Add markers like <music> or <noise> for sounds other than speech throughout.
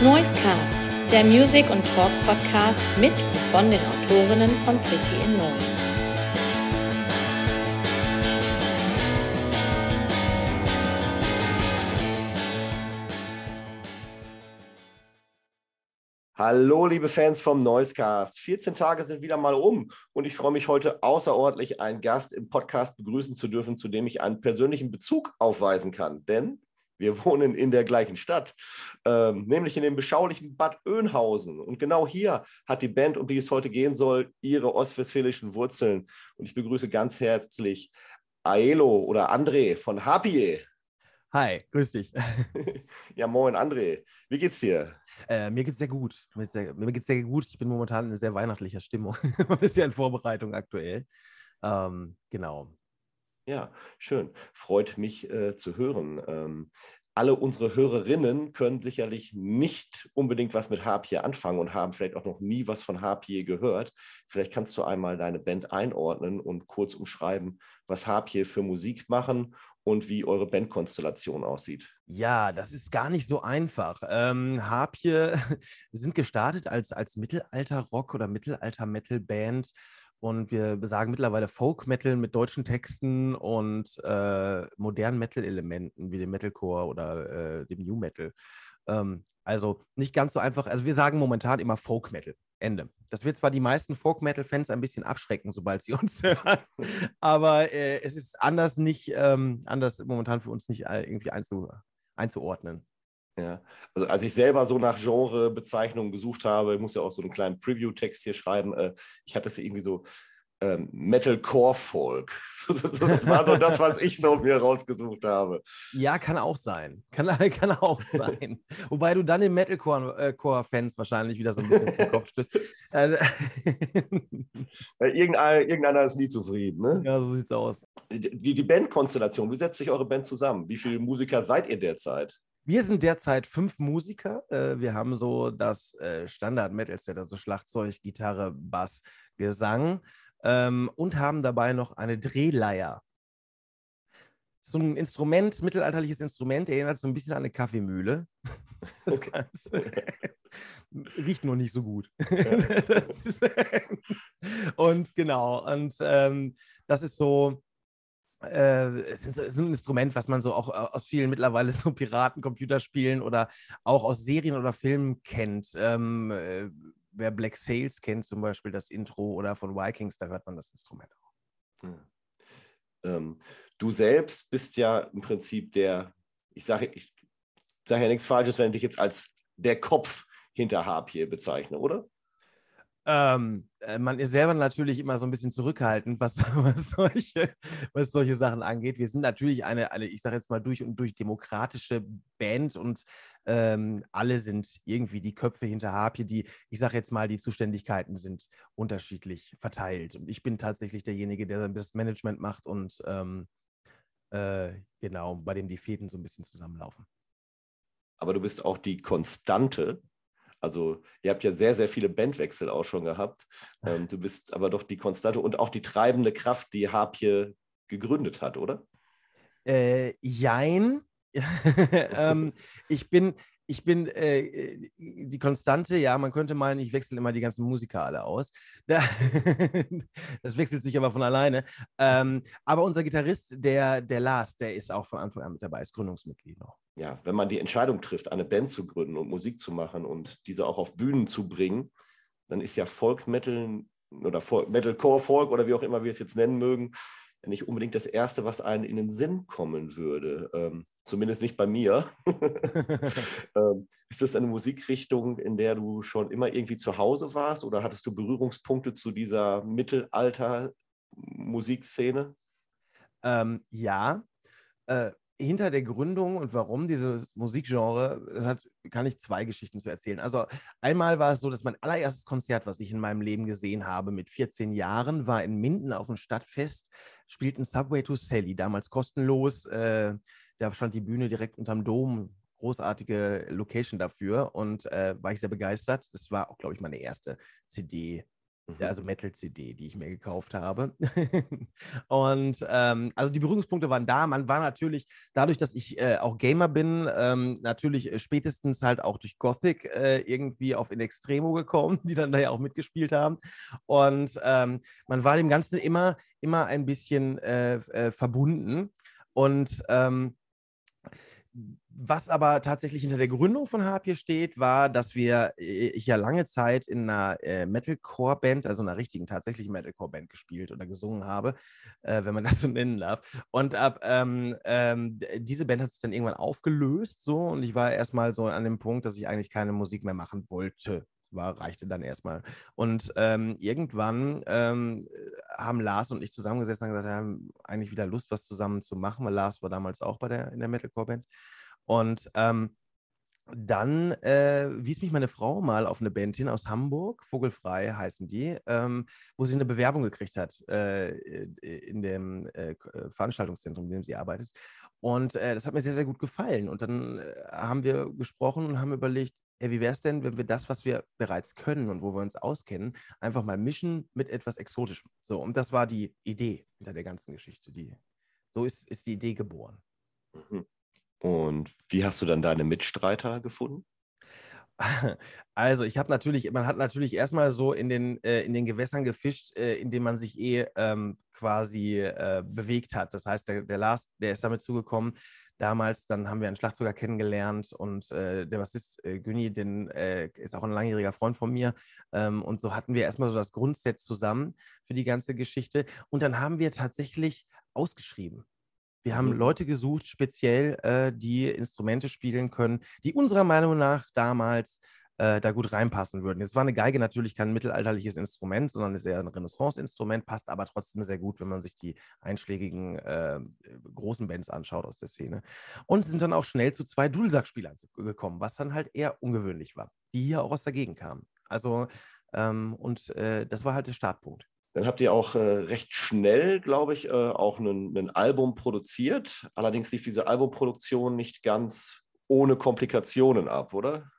Noisecast, der Music- und Talk-Podcast mit und von den Autorinnen von Pretty in Noise. Hallo, liebe Fans vom Noisecast. 14 Tage sind wieder mal um und ich freue mich heute außerordentlich, einen Gast im Podcast begrüßen zu dürfen, zu dem ich einen persönlichen Bezug aufweisen kann. Denn wir wohnen in der gleichen Stadt, ähm, nämlich in dem beschaulichen Bad Oeynhausen. Und genau hier hat die Band, um die es heute gehen soll, ihre ostwestfälischen Wurzeln. Und ich begrüße ganz herzlich Aelo oder André von Hapie. Hi, grüß dich. <laughs> ja, moin, André. Wie geht's dir? Äh, mir geht's sehr gut. Mir geht's sehr, mir geht's sehr gut. Ich bin momentan in sehr weihnachtlicher Stimmung. <laughs> Ein bisschen in Vorbereitung aktuell. Ähm, genau. Ja, schön. Freut mich äh, zu hören. Ähm, alle unsere Hörerinnen können sicherlich nicht unbedingt was mit Harpier anfangen und haben vielleicht auch noch nie was von Harpier gehört. Vielleicht kannst du einmal deine Band einordnen und kurz umschreiben, was Harpier für Musik machen und wie eure Bandkonstellation aussieht. Ja, das ist gar nicht so einfach. Ähm, Harpier <laughs> sind gestartet als, als Mittelalter-Rock oder Mittelalter-Metal-Band und wir sagen mittlerweile Folk Metal mit deutschen Texten und äh, modernen Metal-Elementen wie dem Metalcore oder äh, dem New Metal. Ähm, also nicht ganz so einfach. Also wir sagen momentan immer Folk Metal. Ende. Das wird zwar die meisten Folk Metal-Fans ein bisschen abschrecken, sobald sie <laughs> uns hören, aber äh, es ist anders nicht, ähm, anders momentan für uns nicht äh, irgendwie einzu, einzuordnen. Ja, also als ich selber so nach Genrebezeichnungen gesucht habe, ich muss ja auch so einen kleinen Preview-Text hier schreiben, äh, ich hatte es irgendwie so ähm, Metalcore-Folk. <laughs> das war so das, was ich so mir rausgesucht habe. Ja, kann auch sein. Kann, <laughs> kann auch sein. Wobei du dann den Metalcore-Fans äh, wahrscheinlich wieder so ein bisschen vom Kopf stößt. <laughs> Äh, irgendeiner, irgendeiner ist nie zufrieden, ne? Ja, so sieht's aus. Die, die Bandkonstellation, wie setzt sich eure Band zusammen? Wie viele Musiker seid ihr derzeit? Wir sind derzeit fünf Musiker. Äh, wir haben so das Standard-Metal-Set, also Schlagzeug, Gitarre, Bass, Gesang ähm, und haben dabei noch eine Drehleier. So ein Instrument, mittelalterliches Instrument, erinnert so ein bisschen an eine Kaffeemühle. <laughs> Das Ganze <laughs> riecht nur nicht so gut. <laughs> und genau, und ähm, das ist so, äh, es ist, ein Instrument, was man so auch aus vielen mittlerweile <laughs> so Piraten-Computerspielen oder auch aus Serien oder Filmen kennt. Ähm, äh, wer Black Sails kennt, zum Beispiel das Intro oder von Vikings, da hört man das Instrument auch. Ja. Ähm, du selbst bist ja im Prinzip der, ich sage ich sage ja nichts Falsches, wenn ich dich jetzt als der Kopf hinter Harpier bezeichne, oder? Ähm, äh, man ist selber natürlich immer so ein bisschen zurückhaltend, was, <laughs> was, solche, was solche Sachen angeht. Wir sind natürlich eine, eine ich sage jetzt mal, durch und durch demokratische Band und ähm, alle sind irgendwie die Köpfe hinter Harpie, die, ich sage jetzt mal, die Zuständigkeiten sind unterschiedlich verteilt. Und ich bin tatsächlich derjenige, der das Management macht und ähm, äh, genau, bei dem die Fäden so ein bisschen zusammenlaufen. Aber du bist auch die Konstante also ihr habt ja sehr, sehr viele Bandwechsel auch schon gehabt. Ähm, du bist aber doch die Konstante und auch die treibende Kraft, die Harpie gegründet hat, oder? Äh, jein. <laughs> ähm, ich bin, ich bin äh, die Konstante, ja, man könnte meinen, ich wechsle immer die ganzen Musiker alle aus. <laughs> das wechselt sich aber von alleine. Ähm, aber unser Gitarrist, der, der Lars, der ist auch von Anfang an mit dabei, ist Gründungsmitglied noch. Ja, wenn man die Entscheidung trifft, eine Band zu gründen und Musik zu machen und diese auch auf Bühnen zu bringen, dann ist ja Folk Metal oder Metalcore Folk oder wie auch immer wir es jetzt nennen mögen, nicht unbedingt das Erste, was einem in den Sinn kommen würde. Ähm, zumindest nicht bei mir. <laughs> ähm, ist das eine Musikrichtung, in der du schon immer irgendwie zu Hause warst oder hattest du Berührungspunkte zu dieser Mittelalter-Musikszene? Ähm, ja. Äh, hinter der Gründung und warum dieses Musikgenre, das hat, kann ich zwei Geschichten zu erzählen. Also einmal war es so, dass mein allererstes Konzert, was ich in meinem Leben gesehen habe mit 14 Jahren, war in Minden auf dem Stadtfest spielten Subway to Sally, damals kostenlos. Äh, da stand die Bühne direkt unterm Dom, großartige Location dafür und äh, war ich sehr begeistert. Das war auch, glaube ich, meine erste CD also Metal-CD, die ich mir gekauft habe. <laughs> und ähm, also die Berührungspunkte waren da. Man war natürlich, dadurch, dass ich äh, auch Gamer bin, ähm, natürlich äh, spätestens halt auch durch Gothic äh, irgendwie auf In Extremo gekommen, <laughs> die dann da ja auch mitgespielt haben. Und ähm, man war dem Ganzen immer, immer ein bisschen äh, äh, verbunden. Und ähm, was aber tatsächlich hinter der Gründung von Harpier steht, war, dass wir, äh, ja lange Zeit in einer äh, Metalcore-Band, also einer richtigen, tatsächlichen Metalcore-Band gespielt oder gesungen habe, äh, wenn man <laughs> das so nennen darf. Und ab ähm, ähm, diese Band hat sich dann irgendwann aufgelöst, so, und ich war erstmal so an dem Punkt, dass ich eigentlich keine Musik mehr machen wollte war, reichte dann erstmal. Und ähm, irgendwann ähm, haben Lars und ich zusammengesessen und gesagt, wir haben eigentlich wieder Lust, was zusammen zu machen, weil Lars war damals auch bei der, in der Metalcore-Band. Und ähm, dann äh, wies mich meine Frau mal auf eine Band hin aus Hamburg, Vogelfrei heißen die, ähm, wo sie eine Bewerbung gekriegt hat äh, in dem äh, äh, Veranstaltungszentrum, in dem sie arbeitet. Und äh, das hat mir sehr, sehr gut gefallen. Und dann äh, haben wir gesprochen und haben überlegt, ey, wie wäre es denn, wenn wir das, was wir bereits können und wo wir uns auskennen, einfach mal mischen mit etwas Exotischem. So, und das war die Idee hinter der ganzen Geschichte. Die, so ist, ist die Idee geboren. Mhm. Und wie hast du dann deine Mitstreiter gefunden? <laughs> Also, ich habe natürlich, man hat natürlich erstmal so in den, äh, in den Gewässern gefischt, äh, in denen man sich eh ähm, quasi äh, bewegt hat. Das heißt, der, der Lars, der ist damit zugekommen. Damals, dann haben wir einen Schlagzeuger kennengelernt und äh, der Bassist äh, Günni, den äh, ist auch ein langjähriger Freund von mir. Ähm, und so hatten wir erstmal so das Grundset zusammen für die ganze Geschichte. Und dann haben wir tatsächlich ausgeschrieben. Wir haben mhm. Leute gesucht, speziell, äh, die Instrumente spielen können, die unserer Meinung nach damals äh, da gut reinpassen würden. Jetzt war eine Geige natürlich kein mittelalterliches Instrument, sondern ist eher ein Renaissance-Instrument, passt aber trotzdem sehr gut, wenn man sich die einschlägigen äh, großen Bands anschaut aus der Szene. Und sind dann auch schnell zu zwei Dudelsackspielern gekommen, was dann halt eher ungewöhnlich war, die hier auch aus der Gegend kamen. Also, ähm, und äh, das war halt der Startpunkt. Dann habt ihr auch äh, recht schnell, glaube ich, äh, auch ein Album produziert. Allerdings lief diese Albumproduktion nicht ganz ohne Komplikationen ab, oder?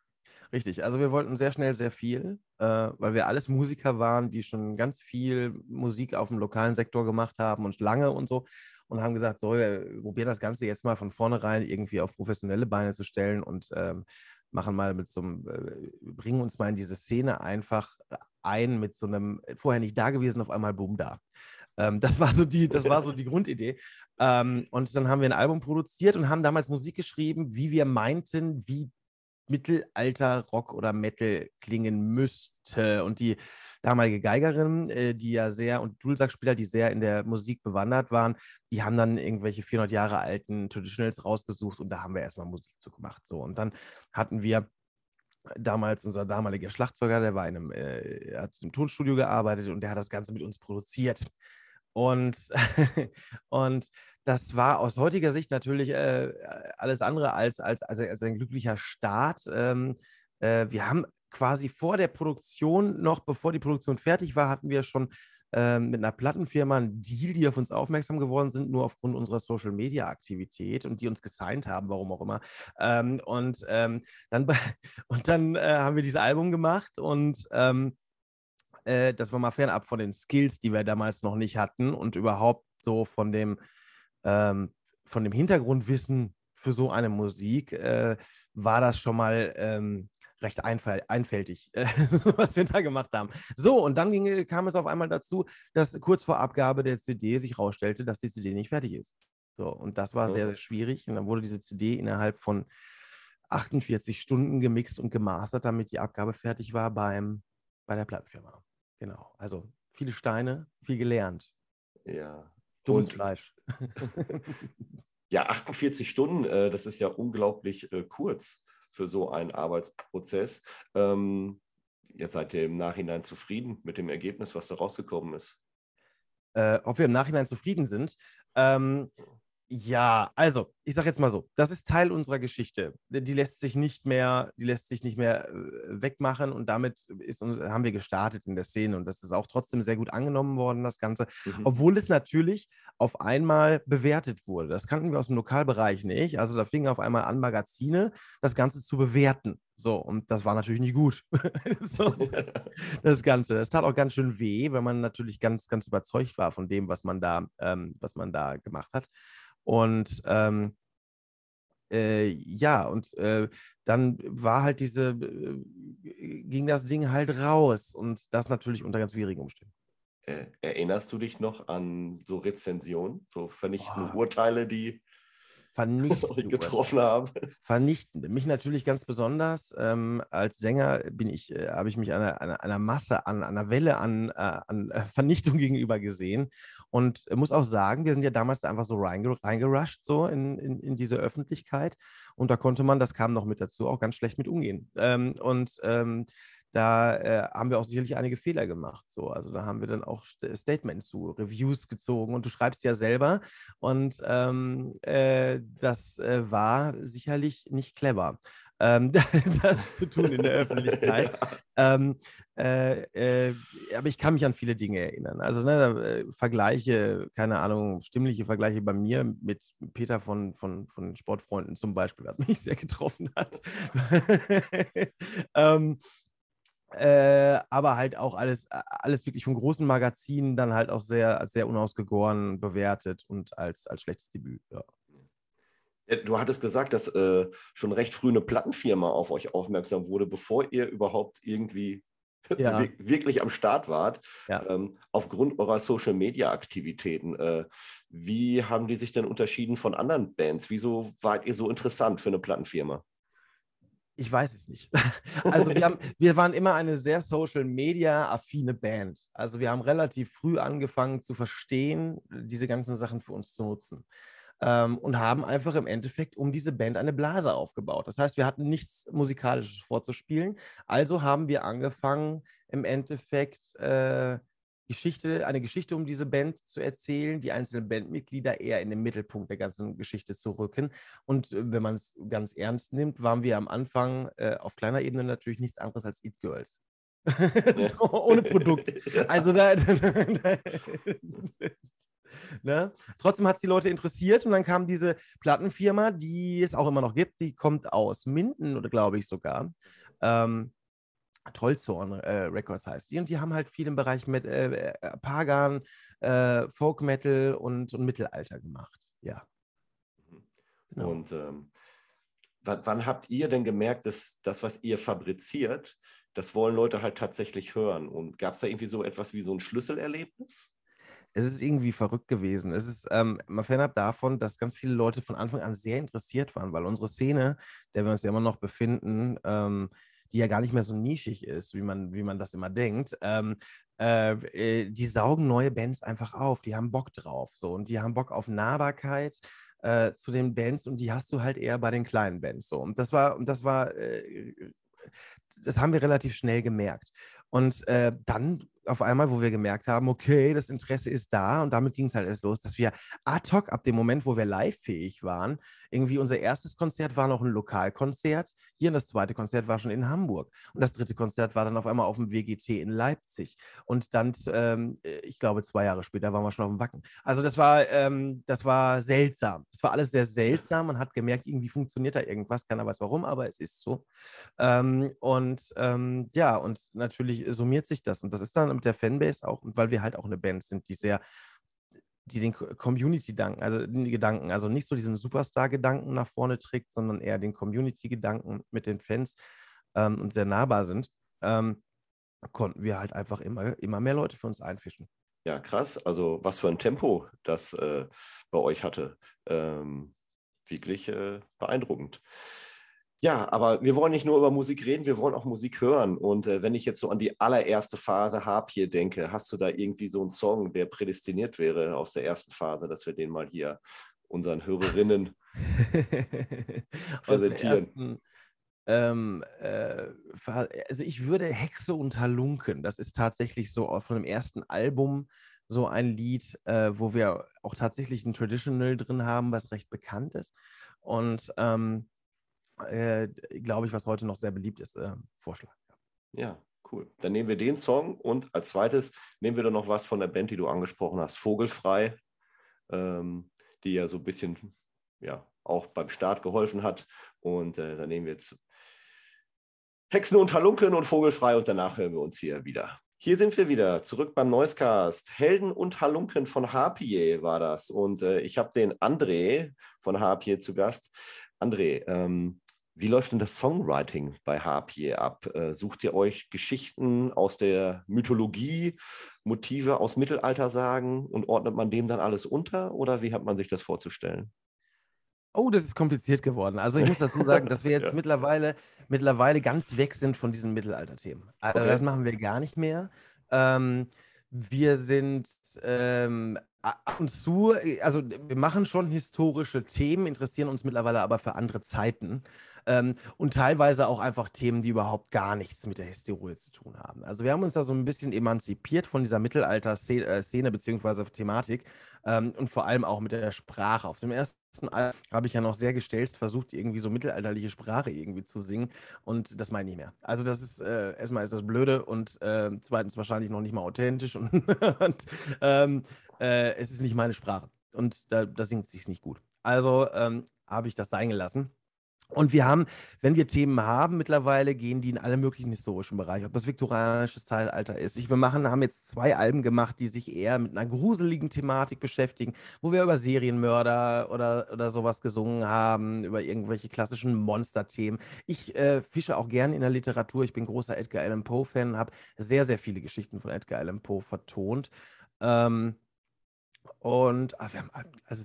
Richtig, also wir wollten sehr schnell sehr viel, äh, weil wir alles Musiker waren, die schon ganz viel Musik auf dem lokalen Sektor gemacht haben und lange und so und haben gesagt, so, wir probieren das Ganze jetzt mal von vornherein irgendwie auf professionelle Beine zu stellen und ähm, machen mal mit so einem, äh, bringen uns mal in diese Szene einfach ein mit so einem äh, vorher nicht da gewesen, auf einmal boom da. Ähm, das war so die, das war so die <laughs> Grundidee. Ähm, und dann haben wir ein Album produziert und haben damals Musik geschrieben, wie wir meinten, wie Mittelalter Rock oder Metal klingen müsste. Und die damalige Geigerin, äh, die ja sehr, und Dulsackspieler, die sehr in der Musik bewandert waren, die haben dann irgendwelche 400 Jahre alten Traditionals rausgesucht und da haben wir erstmal Musik zu gemacht. So, und dann hatten wir damals unser damaliger Schlagzeuger, der war in einem, äh, hat im Tonstudio gearbeitet und der hat das Ganze mit uns produziert. Und, <laughs> und das war aus heutiger Sicht natürlich äh, alles andere als, als, als, als ein glücklicher Start. Ähm, äh, wir haben quasi vor der Produktion, noch bevor die Produktion fertig war, hatten wir schon ähm, mit einer Plattenfirma einen Deal, die auf uns aufmerksam geworden sind, nur aufgrund unserer Social Media Aktivität und die uns gesigned haben, warum auch immer. Ähm, und, ähm, dann, <laughs> und dann äh, haben wir dieses Album gemacht und ähm, äh, das war mal fernab von den Skills, die wir damals noch nicht hatten und überhaupt so von dem, ähm, von dem Hintergrundwissen für so eine Musik äh, war das schon mal ähm, recht einfältig, äh, <laughs> was wir da gemacht haben. So, und dann ging, kam es auf einmal dazu, dass kurz vor Abgabe der CD sich herausstellte, dass die CD nicht fertig ist. So, und das war sehr, sehr schwierig. Und dann wurde diese CD innerhalb von 48 Stunden gemixt und gemastert, damit die Abgabe fertig war beim, bei der Plattenfirma. Genau. Also viele Steine, viel gelernt. Ja. Dummes und, Fleisch. <laughs> ja, 48 Stunden, äh, das ist ja unglaublich äh, kurz für so einen Arbeitsprozess. Ähm, ihr seid ihr im Nachhinein zufrieden mit dem Ergebnis, was da rausgekommen ist? Äh, ob wir im Nachhinein zufrieden sind. Ähm, Ja, also ich sage jetzt mal so, das ist Teil unserer Geschichte. Die lässt sich nicht mehr, die lässt sich nicht mehr äh, wegmachen und damit ist, haben wir gestartet in der Szene und das ist auch trotzdem sehr gut angenommen worden, das Ganze, mhm. obwohl es natürlich auf einmal bewertet wurde. Das kannten wir aus dem Lokalbereich nicht. Also da fingen auf einmal an, Magazine das Ganze zu bewerten. So, und das war natürlich nicht gut. <laughs> so, <laughs> das Ganze. Das tat auch ganz schön weh, wenn man natürlich ganz, ganz überzeugt war von dem, was man da, ähm, was man da gemacht hat. Und ähm, äh, ja, und äh, dann war halt diese, äh, ging das Ding halt raus und das natürlich unter ganz schwierigen Umständen. Äh, erinnerst du dich noch an so Rezensionen, so vernichtende Boah. Urteile, die <laughs> vernichtend getroffen haben. Vernichtend. Mich natürlich ganz besonders. Ähm, als Sänger bin ich, äh, habe ich mich einer, einer, einer, Masse, an einer Welle an, äh, an Vernichtung <laughs> gegenüber gesehen. Und muss auch sagen, wir sind ja damals einfach so reingerusht, so in, in, in, diese Öffentlichkeit. Und da konnte man, das kam noch mit dazu, auch ganz schlecht mit umgehen. Ähm, und ähm, da äh, haben wir auch sicherlich einige Fehler gemacht. So. Also da haben wir dann auch St Statements zu, Reviews gezogen und du schreibst ja selber. Und ähm, äh, das äh, war sicherlich nicht clever, ähm, <laughs> das zu tun in der Öffentlichkeit. <laughs> ähm, äh, äh, aber ich kann mich an viele Dinge erinnern. Also ne, äh, Vergleiche, keine Ahnung, stimmliche Vergleiche bei mir mit Peter von, von, von Sportfreunden zum Beispiel, was mich <laughs> sehr getroffen hat. ähm, äh, aber halt auch alles, alles wirklich von großen Magazinen dann halt auch sehr, als sehr unausgegoren bewertet und als, als schlechtes Debüt. Ja. Du hattest gesagt, dass äh, schon recht früh eine Plattenfirma auf euch aufmerksam wurde, bevor ihr überhaupt irgendwie <laughs> ja. wirklich am Start wart, ja. ähm, aufgrund eurer Social-Media-Aktivitäten. Äh, wie haben die sich denn unterschieden von anderen Bands? Wieso wart ihr so interessant für eine Plattenfirma? Ich weiß es nicht. <laughs> Also wir, haben, wir waren immer eine sehr Social-Media-affine Band. Also wir haben relativ früh angefangen zu verstehen, diese ganzen Sachen für uns zu nutzen. Ähm, und haben einfach im Endeffekt um diese Band eine Blase aufgebaut. Das heißt, wir hatten nichts Musikalisches vorzuspielen. Also haben wir angefangen, im Endeffekt äh, Geschichte, eine Geschichte um diese Band zu erzählen, die einzelnen Bandmitglieder eher in den Mittelpunkt der ganzen Geschichte zu rücken. Und äh, wenn man es ganz ernst nimmt, waren wir am Anfang äh, auf kleiner Ebene natürlich nichts anderes als It Girls. <laughs> so, ohne Produkt. Also da, <laughs> <laughs> ne? Trotzdem hat es die Leute interessiert und dann kam diese Plattenfirma, die es auch immer noch gibt, die kommt aus Minden oder glaube ich sogar. Ähm, Trollzorn äh, Records heißt die. Und die haben halt viel im Bereich mit äh, äh, Pagan, äh, Folk Metal und, und, Mittelalter gemacht. Ja. Genau. Und ähm, wann habt ihr denn gemerkt, dass das, was ihr fabriziert, das wollen Leute halt tatsächlich hören? Und gab es da irgendwie so etwas wie so ein Schlüsselerlebnis? Es ist irgendwie verrückt gewesen. Es ist ähm, mal fernab davon, dass ganz viele Leute von Anfang an sehr interessiert waren, weil unsere Szene, der wir uns ja immer noch befinden, ähm, die ja gar nicht mehr so nischig ist, wie man, wie man das immer denkt, ähm, äh, äh, die saugen neue Bands einfach auf. Die haben Bock drauf. So, und die haben Bock auf Nahbarkeit. Äh, zu den Bands und die hast du halt eher bei den kleinen Bands so. Und das war, und das war, äh, das haben wir relativ schnell gemerkt. Und äh, dann auf einmal, wo wir gemerkt haben, okay, das Interesse ist da und damit ging es halt erst los, dass wir ad hoc ab dem Moment, wo wir live-fähig waren, irgendwie unser erstes Konzert war noch ein Lokalkonzert hier und das zweite Konzert war schon in Hamburg und das dritte Konzert war dann auf einmal auf dem WGT in Leipzig und dann, ähm, ich glaube, zwei Jahre später waren wir schon auf dem Wacken. Also das war, ähm, das war seltsam. Das war alles sehr seltsam. Man hat gemerkt, irgendwie funktioniert da irgendwas. Keiner weiß warum, aber es ist so. Ähm, und ähm, ja, und natürlich summiert sich das und das ist dann mit der Fanbase auch, weil wir halt auch eine Band sind, die sehr die den Community-Gedanken, also die Gedanken, also nicht so diesen Superstar-Gedanken nach vorne trägt, sondern eher den Community-Gedanken mit den Fans ähm, und sehr nahbar sind, ähm, konnten wir halt einfach immer, immer mehr Leute für uns einfischen. Ja, krass. Also was für ein Tempo das äh, bei euch hatte. Ähm, wirklich äh, beeindruckend. Ja, aber wir wollen nicht nur über Musik reden, wir wollen auch Musik hören. Und äh, wenn ich jetzt so an die allererste Phase Harpier denke, hast du da irgendwie so einen Song, der prädestiniert wäre aus der ersten Phase, dass wir den mal hier unseren Hörerinnen <laughs> präsentieren? Ähm, äh, also ich würde Hexe und Halunken, das ist tatsächlich so von dem ersten Album so ein Lied, äh, wo wir auch tatsächlich ein Traditional drin haben, was recht bekannt ist. Und ähm, äh, glaube ich, was heute noch sehr beliebt ist, äh, Vorschlag. Ja, cool. Dann nehmen wir den Song und als zweites nehmen wir dann noch was von der Band, die du angesprochen hast, Vogelfrei, ähm, die ja so ein bisschen ja, auch beim Start geholfen hat. Und äh, dann nehmen wir jetzt Hexen und Halunken und Vogelfrei und danach hören wir uns hier wieder. Hier sind wir wieder, zurück beim Noisecast. Helden und Halunken von Harpier war das. Und äh, ich habe den André von Harpier zu Gast. André, ähm, wie läuft denn das Songwriting bei Harpier ab? Äh, sucht ihr euch Geschichten aus der Mythologie, Motive aus Mittelaltersagen und ordnet man dem dann alles unter? Oder wie hat man sich das vorzustellen? Oh, das ist kompliziert geworden. Also ich muss dazu sagen, dass wir <laughs> jetzt ja. mittlerweile, mittlerweile ganz weg sind von diesen Mittelalterthemen. Also okay. das machen wir gar nicht mehr. Ähm, wir sind ähm, ab und zu, also wir machen schon historische Themen, interessieren uns mittlerweile aber für andere Zeiten. Ähm, und teilweise auch einfach Themen, die überhaupt gar nichts mit der Historie zu tun haben. Also wir haben uns da so ein bisschen emanzipiert von dieser Mittelalter-Szene äh, bzw. Thematik ähm, und vor allem auch mit der Sprache. Auf dem ersten habe ich ja noch sehr gestelzt versucht, irgendwie so mittelalterliche Sprache irgendwie zu singen und das meine ich nicht mehr. Also das ist, äh, erstmal ist das blöde und äh, zweitens wahrscheinlich noch nicht mal authentisch und, <laughs> und ähm, äh, es ist nicht meine Sprache und da, da singt es sich nicht gut. Also ähm, habe ich das sein gelassen. Und wir haben, wenn wir Themen haben, mittlerweile gehen die in alle möglichen historischen Bereiche, ob das viktorianisches Zeitalter ist. Ich, wir machen, haben jetzt zwei Alben gemacht, die sich eher mit einer gruseligen Thematik beschäftigen, wo wir über Serienmörder oder, oder sowas gesungen haben, über irgendwelche klassischen Monsterthemen. Ich äh, fische auch gerne in der Literatur. Ich bin großer Edgar Allan Poe-Fan, habe sehr, sehr viele Geschichten von Edgar Allan Poe vertont. Ähm, und ach, wir haben, also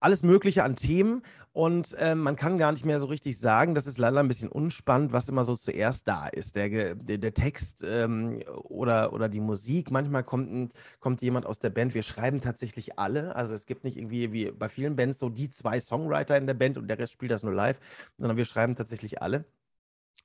alles Mögliche an Themen und äh, man kann gar nicht mehr so richtig sagen, das ist leider ein bisschen unspannend, was immer so zuerst da ist. Der, der, der Text ähm, oder, oder die Musik. Manchmal kommt, kommt jemand aus der Band. Wir schreiben tatsächlich alle. Also es gibt nicht irgendwie wie bei vielen Bands so die zwei Songwriter in der Band und der Rest spielt das nur live, sondern wir schreiben tatsächlich alle.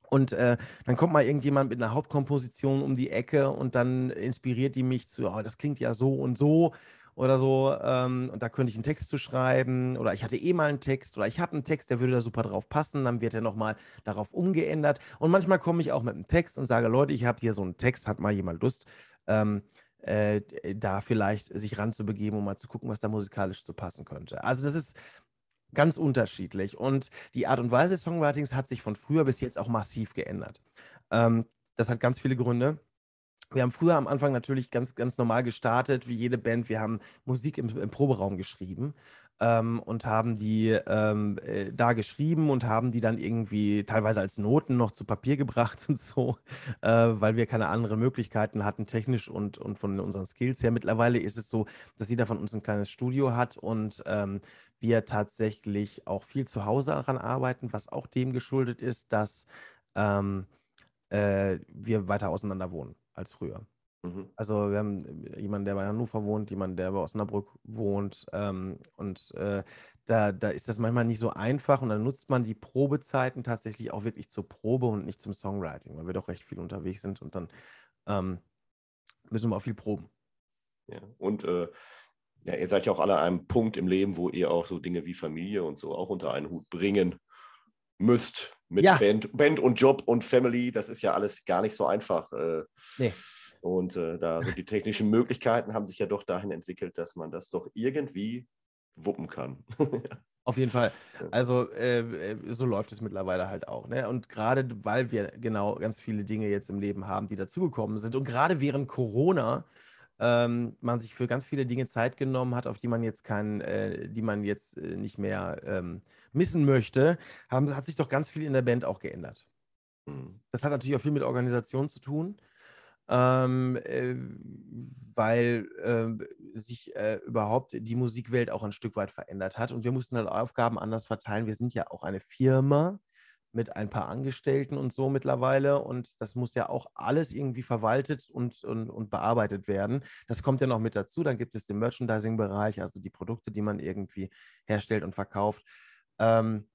Und äh, dann kommt mal irgendjemand mit einer Hauptkomposition um die Ecke und dann inspiriert die mich zu, oh, das klingt ja so und so oder so. Ähm, und da könnte ich einen Text zu schreiben oder ich hatte eh mal einen Text oder ich habe einen Text, der würde da super drauf passen. Dann wird er nochmal darauf umgeändert. Und manchmal komme ich auch mit einem Text und sage, Leute, ich habe hier so einen Text, hat mal jemand Lust, ähm, äh, da vielleicht sich ranzubegeben, um mal zu gucken, was da musikalisch zu passen könnte. Also das ist ganz unterschiedlich. Und die Art und Weise des Songwritings hat sich von früher bis jetzt auch massiv geändert. Ähm, das hat ganz viele Gründe wir haben früher am Anfang natürlich ganz, ganz normal gestartet, wie jede Band. Wir haben Musik im, im Proberaum geschrieben ähm, und haben die ähm, äh, da geschrieben und haben die dann irgendwie teilweise als Noten noch zu Papier <laughs> gebracht und so, äh, weil wir keine anderen Möglichkeiten hatten, technisch und, und von unseren Skills her. Mittlerweile ist es so, dass jeder von uns ein kleines Studio hat und ähm, wir tatsächlich auch viel zu Hause daran arbeiten, was auch dem geschuldet ist, dass ähm, äh, wir weiter auseinander wohnen als früher. Mhm. Also wir haben äh, jemanden, der bei Hannover wohnt, jemanden, der bei Osnabrück wohnt. Ähm, und äh, da, da ist das manchmal nicht so einfach und dann nutzt man die Probezeiten tatsächlich auch wirklich zur Probe und nicht zum Songwriting, weil wir doch recht viel unterwegs sind und dann ähm, müssen wir auch viel proben. Ja, und äh, ja, ihr seid ja auch alle an einem Punkt im Leben, wo ihr auch so Dinge wie Familie und so auch unter einen Hut bringen müsst mit ja. Band, Band und Job und Family. Das ist ja alles gar nicht so einfach. Äh, nee. Und äh, da sind die technischen Möglichkeiten haben sich ja doch dahin entwickelt, dass man das doch irgendwie wuppen kann. <laughs> Auf jeden Fall. Also äh, äh, so läuft es mittlerweile halt auch. Ne? Und gerade weil wir genau ganz viele Dinge jetzt im Leben haben, die dazugekommen sind und gerade während Corona ähm, man sich für ganz viele Dinge Zeit genommen hat, auf die man jetzt kein, äh, die man jetzt äh, nicht mehr ähm, missen möchte, haben, hat sich doch ganz viel in der Band auch geändert. Mhm. Das hat natürlich auch viel mit Organisation zu tun. Ähm, äh, weil äh, sich äh, überhaupt die Musikwelt auch ein Stück weit verändert hat und wir mussten halt Aufgaben anders verteilen. Wir sind ja auch eine Firma, mit ein paar Angestellten und so mittlerweile. Und das muss ja auch alles irgendwie verwaltet und, und, und bearbeitet werden. Das kommt ja noch mit dazu. Dann gibt es den Merchandising-Bereich, also die Produkte, die man irgendwie herstellt und verkauft. Ähm,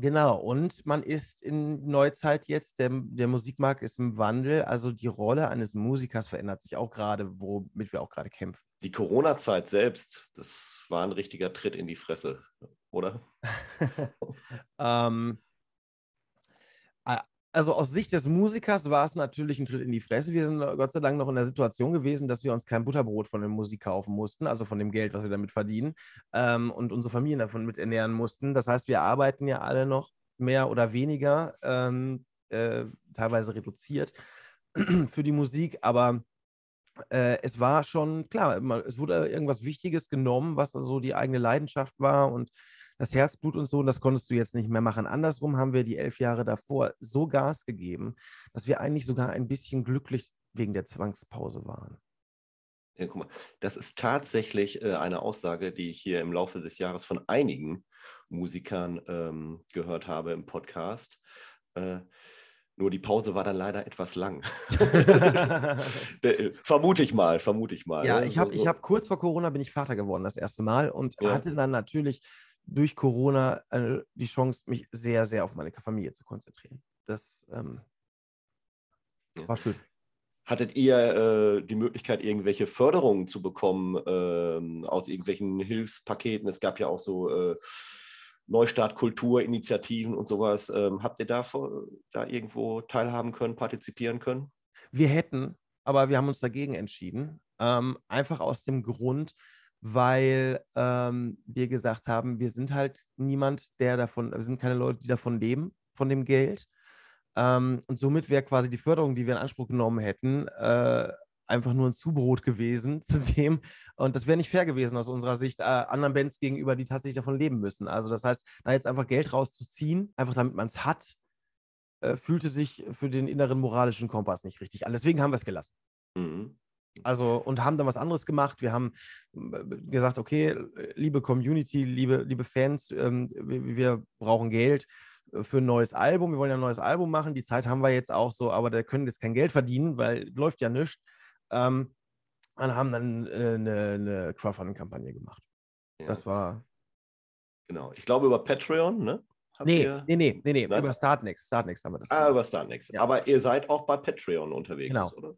Genau, und man ist in Neuzeit jetzt, der, der Musikmarkt ist im Wandel, also die Rolle eines Musikers verändert sich auch gerade, womit wir auch gerade kämpfen. Die Corona-Zeit selbst, das war ein richtiger Tritt in die Fresse, oder? <laughs> <laughs> ähm, also aus Sicht des Musikers war es natürlich ein Tritt in die Fresse. Wir sind Gott sei Dank noch in der Situation gewesen, dass wir uns kein Butterbrot von der Musik kaufen mussten, also von dem Geld, was wir damit verdienen, ähm, und unsere Familien davon mit ernähren mussten. Das heißt, wir arbeiten ja alle noch mehr oder weniger, ähm, äh, teilweise reduziert <clears throat> für die Musik, aber äh, es war schon klar, es wurde irgendwas Wichtiges genommen, was so die eigene Leidenschaft war und das Herzblut und so, und das konntest du jetzt nicht mehr machen. Andersrum haben wir die elf Jahre davor so Gas gegeben, dass wir eigentlich sogar ein bisschen glücklich wegen der Zwangspause waren. Ja, guck mal, das ist tatsächlich äh, eine Aussage, die ich hier im Laufe des Jahres von einigen Musikern ähm, gehört habe im Podcast. Äh, nur die Pause war dann leider etwas lang. <laughs> Äh, vermute ich mal, vermute ich mal. Ja, ne? ich habe so. hab kurz vor Corona bin ich Vater geworden das erste Mal und ja. hatte dann natürlich durch Corona äh, die Chance, mich sehr, sehr auf meine Familie zu konzentrieren. Das ähm, war schön. Hattet ihr äh, die Möglichkeit, irgendwelche Förderungen zu bekommen äh, aus irgendwelchen Hilfspaketen? Es gab ja auch so äh, Neustart Kulturinitiativen und sowas. Ähm, habt ihr da, da irgendwo teilhaben können, partizipieren können? Wir hätten, aber wir haben uns dagegen entschieden. Ähm, einfach aus dem Grund, weil ähm, wir gesagt haben, wir sind halt niemand, der davon, wir sind keine Leute, die davon leben, von dem Geld. Ähm, und somit wäre quasi die Förderung, die wir in Anspruch genommen hätten, äh, einfach nur ein Zubrot gewesen <laughs> zu dem. Und das wäre nicht fair gewesen aus unserer Sicht äh, anderen Bands gegenüber, die tatsächlich davon leben müssen. Also das heißt, da jetzt einfach Geld rauszuziehen, einfach damit man es hat, äh, fühlte sich für den inneren moralischen Kompass nicht richtig an. Deswegen haben wir es gelassen. Mhm. Also und haben dann was anderes gemacht. Wir haben äh, gesagt, okay, liebe Community, liebe, liebe Fans, ähm, wir, wir, brauchen Geld äh, für ein neues Album. Wir wollen ja ein neues Album machen. Die Zeit haben wir jetzt auch so, aber da können jetzt kein Geld verdienen, weil läuft ja nichts. Ähm, und haben dann äh, eine, eine Crowdfunding-Kampagne gemacht. Ja. Das war. Genau. Ich glaube über Patreon, ne? Habt nee, ihr... nee, nee, nee, nee, über Startnext. Startnext haben wir das. Ah, gemacht. über Startnext. Ja. Aber ihr seid auch bei Patreon unterwegs, genau. oder?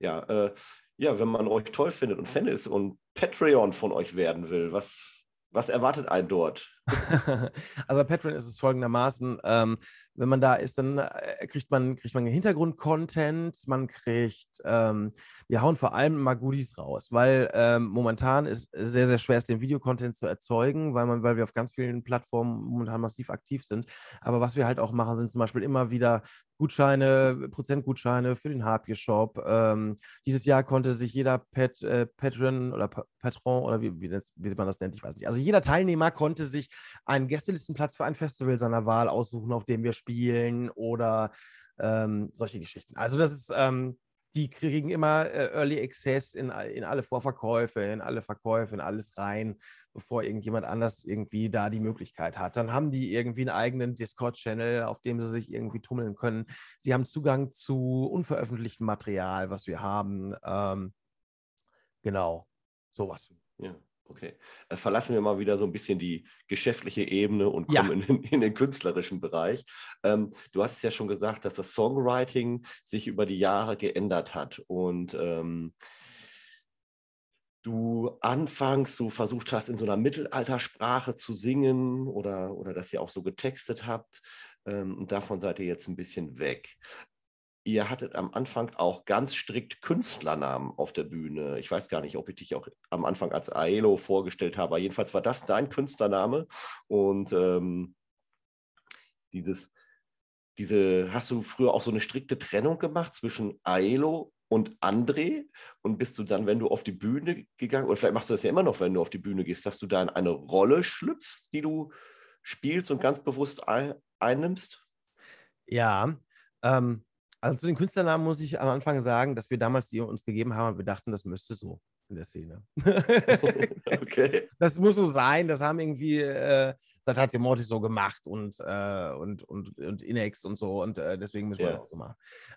Ja, äh, ja, wenn man euch toll findet und Fan ist und Patreon von euch werden will, was, was erwartet einen dort? <laughs> also bei Patreon ist es folgendermaßen, ähm, wenn man da ist, dann äh, kriegt man, kriegt man Hintergrund-Content, man kriegt, ähm, wir hauen vor allem mal Goodies raus, weil ähm, momentan ist sehr, sehr schwer, den Videocontent zu erzeugen, weil, man, weil wir auf ganz vielen Plattformen momentan massiv aktiv sind. Aber was wir halt auch machen, sind zum Beispiel immer wieder Gutscheine, Prozentgutscheine für den Harpier Shop. Ähm, dieses Jahr konnte sich jeder Pat, äh, Patron oder pa Patron oder wie, wie, das, wie man das nennt, ich weiß nicht. Also jeder Teilnehmer konnte sich einen Gästelistenplatz für ein Festival seiner Wahl aussuchen, auf dem wir spielen oder ähm, solche Geschichten. Also das ist, ähm, die kriegen immer äh, Early Access in, in alle Vorverkäufe, in alle Verkäufe, in alles rein bevor irgendjemand anders irgendwie da die Möglichkeit hat. Dann haben die irgendwie einen eigenen Discord-Channel, auf dem sie sich irgendwie tummeln können. Sie haben Zugang zu unveröffentlichtem Material, was wir haben. Ähm, genau, sowas. Ja. Okay. Äh, verlassen wir mal wieder so ein bisschen die geschäftliche Ebene und kommen ja. in, in, den künstlerischen Bereich. Ähm, du hast ja schon gesagt, dass das Songwriting sich über die Jahre geändert hat. Und ähm, du anfangs so versucht hast, in so einer Mittelaltersprache zu singen oder, oder dass ihr auch so getextet habt. Ähm, und davon seid ihr jetzt ein bisschen weg. Ihr hattet am Anfang auch ganz strikt Künstlernamen auf der Bühne. Ich weiß gar nicht, ob ich dich auch am Anfang als Aelo vorgestellt habe. Jedenfalls war das dein Künstlername. Und ähm, dieses, diese, hast du früher auch so eine strikte Trennung gemacht zwischen Aelo und André und bist du dann, wenn du auf die Bühne gegangen, oder vielleicht machst du das ja immer noch, wenn du auf die Bühne gehst, dass du da in eine Rolle schlüpfst, die du spielst und ganz bewusst ein, einnimmst? Ja, ähm, also zu den Künstlernamen muss ich am Anfang sagen, dass wir damals die uns gegeben haben, wir dachten, das müsste so in der Szene. <laughs> okay. <laughs> Das muss so sein, das haben irgendwie äh, Satatio Mortis so gemacht und, äh, und, und, und Inex und so und äh, deswegen müssen wir ja. das auch so machen.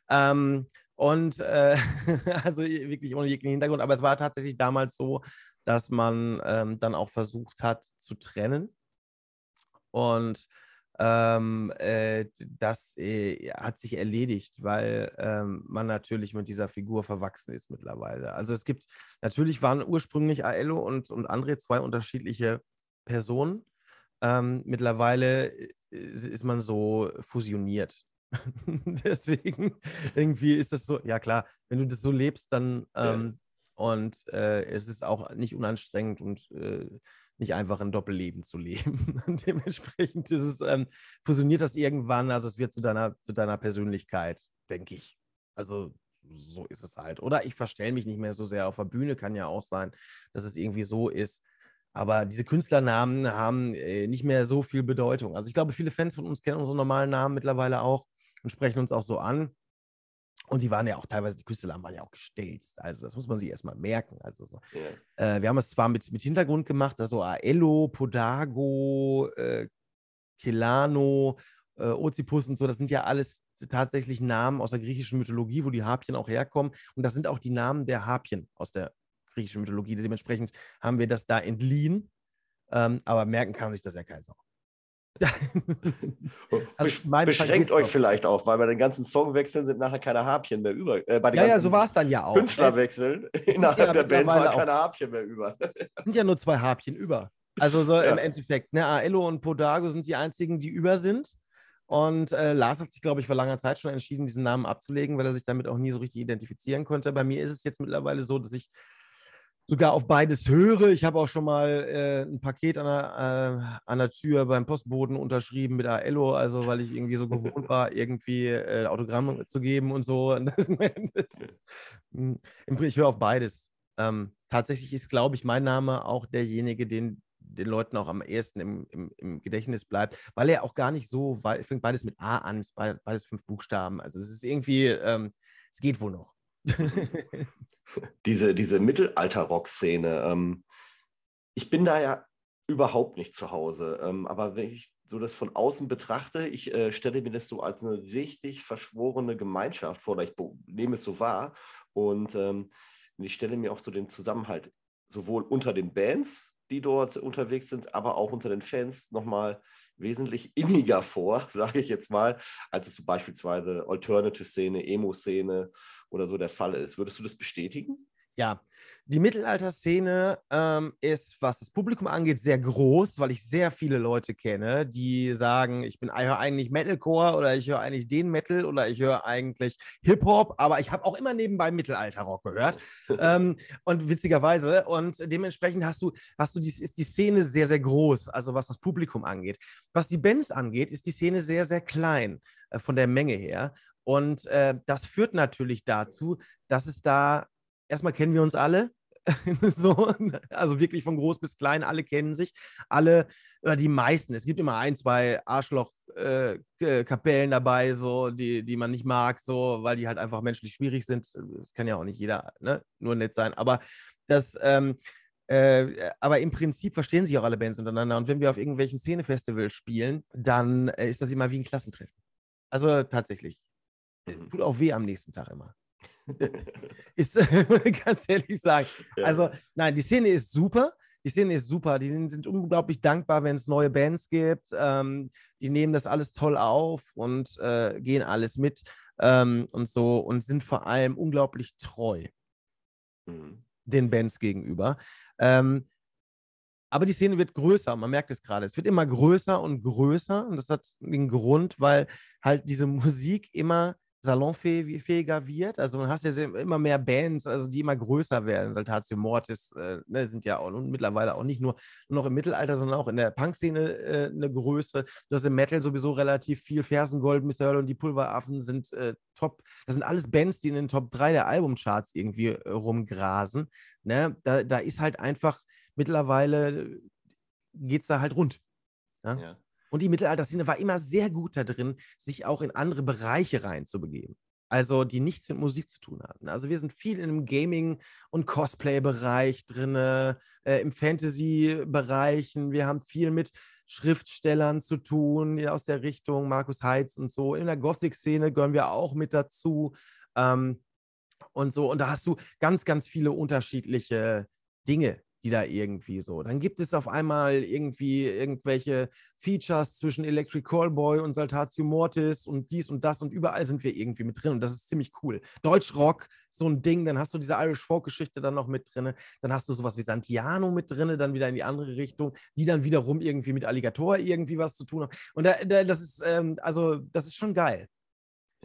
Ähm, und äh, <laughs> also wirklich ohne jeglichen Hintergrund. Aber es war tatsächlich damals so, dass man ähm, dann auch versucht hat zu trennen. Und ähm, äh, das äh, hat sich erledigt, weil ähm, man natürlich mit dieser Figur verwachsen ist mittlerweile. Also es gibt, natürlich waren ursprünglich Aello und, und André zwei unterschiedliche Personen. Ähm, mittlerweile äh, ist man so fusioniert. <laughs> Deswegen irgendwie ist das so, ja klar, wenn du das so lebst, dann ähm, und äh, es ist auch nicht unanstrengend und äh, nicht einfach ein Doppelleben zu <laughs> leben. Dementsprechend ist es, ähm, fusioniert das irgendwann, also es wird zu deiner, zu deiner Persönlichkeit, denke ich. Also so ist es halt. Oder ich verstelle mich nicht mehr so sehr auf der Bühne, kann ja auch sein, dass es irgendwie so ist. Aber diese Künstlernamen haben äh, nicht mehr so viel Bedeutung. Also ich glaube, viele Fans von uns kennen unsere normalen Namen mittlerweile auch und sprechen uns auch so an. Und die waren ja auch teilweise, die Küstelamen waren ja auch gestelzt. Also das muss man sich erstmal merken. Also so. ja. äh, wir haben es zwar mit, mit Hintergrund gemacht, also Aello, Podago, äh, Kelano, äh, Ozipus und so, das sind ja alles tatsächlich Namen aus der griechischen Mythologie, wo die Harpien auch herkommen. Und das sind auch die Namen der Harpien aus der griechischen Mythologie. Dementsprechend haben wir das da entliehen. Ähm, aber merken kann sich das ja keiner. <laughs> also beschränkt euch vielleicht auch, weil bei den ganzen Songwechseln sind nachher keine Harpien mehr über. Äh, bei den ja, ja, so war es dann ja auch. Künstlerwechseln <laughs> innerhalb ja, der Band waren keine Harpien mehr über. <laughs> sind ja nur zwei Harpien über. Also so ja. im Endeffekt, ne, Aello und Podago sind die einzigen, die über sind. Und äh, Lars hat sich, glaube ich, vor langer Zeit schon entschieden, diesen Namen abzulegen, weil er sich damit auch nie so richtig identifizieren konnte. Bei mir ist es jetzt mittlerweile so, dass ich sogar auf beides höre. Ich habe auch schon mal äh, ein Paket an der, äh, an der Tür beim Postboden unterschrieben mit Aello, also weil ich irgendwie so <laughs> gewohnt war, irgendwie äh, Autogramme zu geben und so. <laughs> hm, ich höre auf beides. Ähm, tatsächlich ist, glaube ich, mein Name auch derjenige, den den Leuten auch am ehesten im, im, im, Gedächtnis bleibt, weil er auch gar nicht so, weil fängt beides mit A an, beides fünf Buchstaben. Also es ist irgendwie, ähm, es geht wohl noch. <laughs> diese, diese Mittelalter-Rock-Szene. Ähm, ich bin da ja überhaupt nicht zu Hause. Ähm, aber wenn ich so das von außen betrachte, ich äh, stelle mir das so als eine richtig verschworene Gemeinschaft vor, oder ich nehme es so wahr. Und ähm, ich stelle mir auch so den Zusammenhalt sowohl unter den Bands, die dort unterwegs sind, aber auch unter den Fans nochmal wesentlich <laughs> inniger vor, sage ich jetzt mal, als es so beispielsweise Alternative-Szene, Emo-Szene oder so der Fall ist. Würdest du das bestätigen? Ja, die Mittelalter-Szene ähm, ist, was das Publikum angeht, sehr groß, weil ich sehr viele Leute kenne, die sagen, ich bin, ich höre eigentlich Metalcore oder ich höre eigentlich den Metal oder ich höre eigentlich Hip-Hop, aber ich habe auch immer nebenbei Mittelalter-Rock gehört. ähm, und witzigerweise, und dementsprechend hast du, hast du die, ist die Szene sehr, sehr groß, also was das Publikum angeht. Was die Bands angeht, ist die Szene sehr, sehr klein äh, von der Menge her. Und äh, das führt natürlich dazu, dass es da erstmal kennen wir uns alle. <laughs> so, also wirklich von groß bis klein, alle kennen sich. Alle, oder die meisten. Es gibt immer ein, zwei Arschloch-Kapellen äh, dabei, so, die, die man nicht mag, so, weil die halt einfach menschlich schwierig sind. Das kann ja auch nicht jeder ne? nur nett sein. Aber das, ähm, äh, aber im Prinzip verstehen sich auch alle Bands untereinander. Und wenn wir auf irgendwelchen Szenefestivals spielen, dann ist das immer wie ein Klassentreffen. Also tatsächlich. Mhm. Tut auch weh am nächsten Tag immer. <laughs> ist, <laughs> ganz ehrlich sagen. Ja. Also, nein, die Szene ist super. Die Szene ist super. Die sind, sind unglaublich dankbar, wenn es neue Bands gibt. Ähm, die nehmen das alles toll auf und äh, gehen alles mit ähm, und so und sind vor allem unglaublich treu mhm. den Bands gegenüber. Ähm, aber die Szene wird größer, man merkt es gerade. Es wird immer größer und größer und das hat den Grund, weil halt diese Musik immer salonfähiger wird. Also man hast ja immer mehr Bands, also die immer größer werden. Saltatio Mortis äh, ne, sind ja auch und mittlerweile auch nicht nur, nur noch im Mittelalter, sondern auch in der Punk-Szene äh, eine Größe. Du hast im Metal sowieso relativ viel. Fersengold, Mr. Earl und die Pulveraffen sind äh, top. Das sind alles Bands, die in den Top 3 der Albumcharts irgendwie äh, rumgrasen. Ne? Da, da ist halt einfach mittlerweile geht es da halt rund. Ne? Ja. Und die Mittelalterszene war immer sehr gut da drin, sich auch in andere Bereiche reinzubegeben. Also, die nichts mit Musik zu tun hatten. Also, wir sind viel in dem Gaming- und Cosplay-Bereich drin, äh, im Fantasy-Bereichen. Wir haben viel mit Schriftstellern zu tun, aus der Richtung Markus Heitz und so. In der Gothic-Szene gehören wir auch mit dazu. Ähm, und so. Und da hast du ganz, ganz viele unterschiedliche Dinge, die da irgendwie so. Dann gibt es auf einmal irgendwie irgendwelche Features zwischen Electric Callboy und Saltatio Mortis und dies und das und überall sind wir irgendwie mit drin und das ist ziemlich cool. Deutschrock, so ein Ding, dann hast du diese Irish Folk-Geschichte dann noch mit drin, dann hast du sowas wie Santiano mit drin, dann wieder in die andere Richtung, die dann wiederum irgendwie mit Alligator irgendwie was zu tun haben. Und da, da, das ist, ähm, also, das ist schon geil.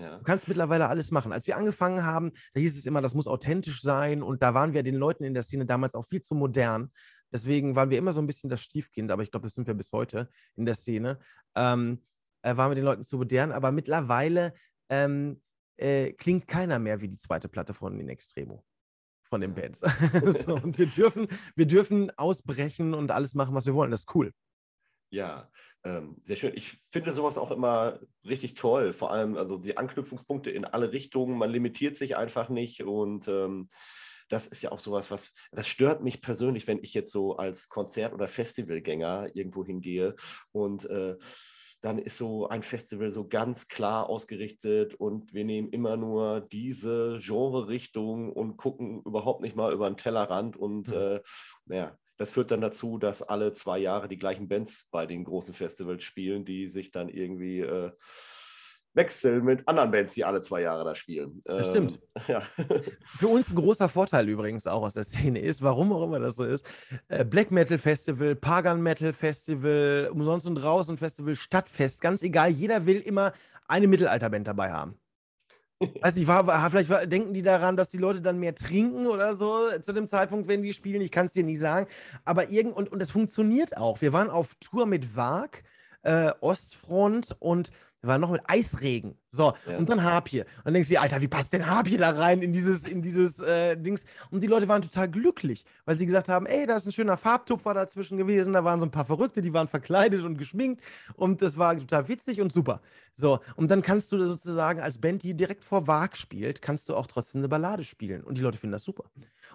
Ja. Du kannst mittlerweile alles machen. Als wir angefangen haben, da hieß es immer, das muss authentisch sein und da waren wir den Leuten in der Szene damals auch viel zu modern. Deswegen waren wir immer so ein bisschen das Stiefkind, aber ich glaube, das sind wir bis heute in der Szene. Ähm, äh, waren wir den Leuten zu modern, aber mittlerweile ähm, äh, klingt keiner mehr wie die zweite Platte von den Extremo, von den Bands. <laughs> so, und wir dürfen, wir dürfen ausbrechen und alles machen, was wir wollen. Das ist cool. Ja, ähm, sehr schön. Ich finde sowas auch immer richtig toll. Vor allem also die Anknüpfungspunkte in alle Richtungen. Man limitiert sich einfach nicht und ähm, das ist ja auch sowas, was das stört mich persönlich, wenn ich jetzt so als Konzert- oder Festivalgänger irgendwo hingehe und äh, dann ist so ein Festival so ganz klar ausgerichtet und wir nehmen immer nur diese Genre-Richtung und gucken überhaupt nicht mal über den Tellerrand und mhm. äh, naja, das führt dann dazu, dass alle zwei Jahre die gleichen Bands bei den großen Festivals spielen, die sich dann irgendwie äh, wechseln mit anderen Bands, die alle zwei Jahre da spielen. Das ähm, stimmt. <laughs> Ja. Für uns ein großer Vorteil übrigens auch aus der Szene ist, warum auch immer das so ist, äh, Black Metal Festival, Pagan Metal Festival, Umsonst und Draußen Festival, Stadtfest, ganz egal, jeder will immer eine Mittelalterband dabei haben. Weiß nicht, war, war, vielleicht war, denken die daran, dass die Leute dann mehr trinken oder so zu dem Zeitpunkt, wenn die spielen. Ich kann es dir nicht sagen. Aber irgend und, und es funktioniert auch. Wir waren auf Tour mit Wag, äh, Ostfront und wir waren noch mit Eisregen. So, ja. und dann Harpie. Und dann denkst du dir, Alter, wie passt denn Harpie da rein in dieses, in dieses äh, Dings? Und die Leute waren total glücklich, weil sie gesagt haben, ey, da ist ein schöner Farbtupfer dazwischen gewesen, da waren so ein paar Verrückte, die waren verkleidet und geschminkt und das war total witzig und super. So, und dann kannst du sozusagen als Band, die direkt vor Wag spielt, kannst du auch trotzdem eine Ballade spielen und die Leute finden das super.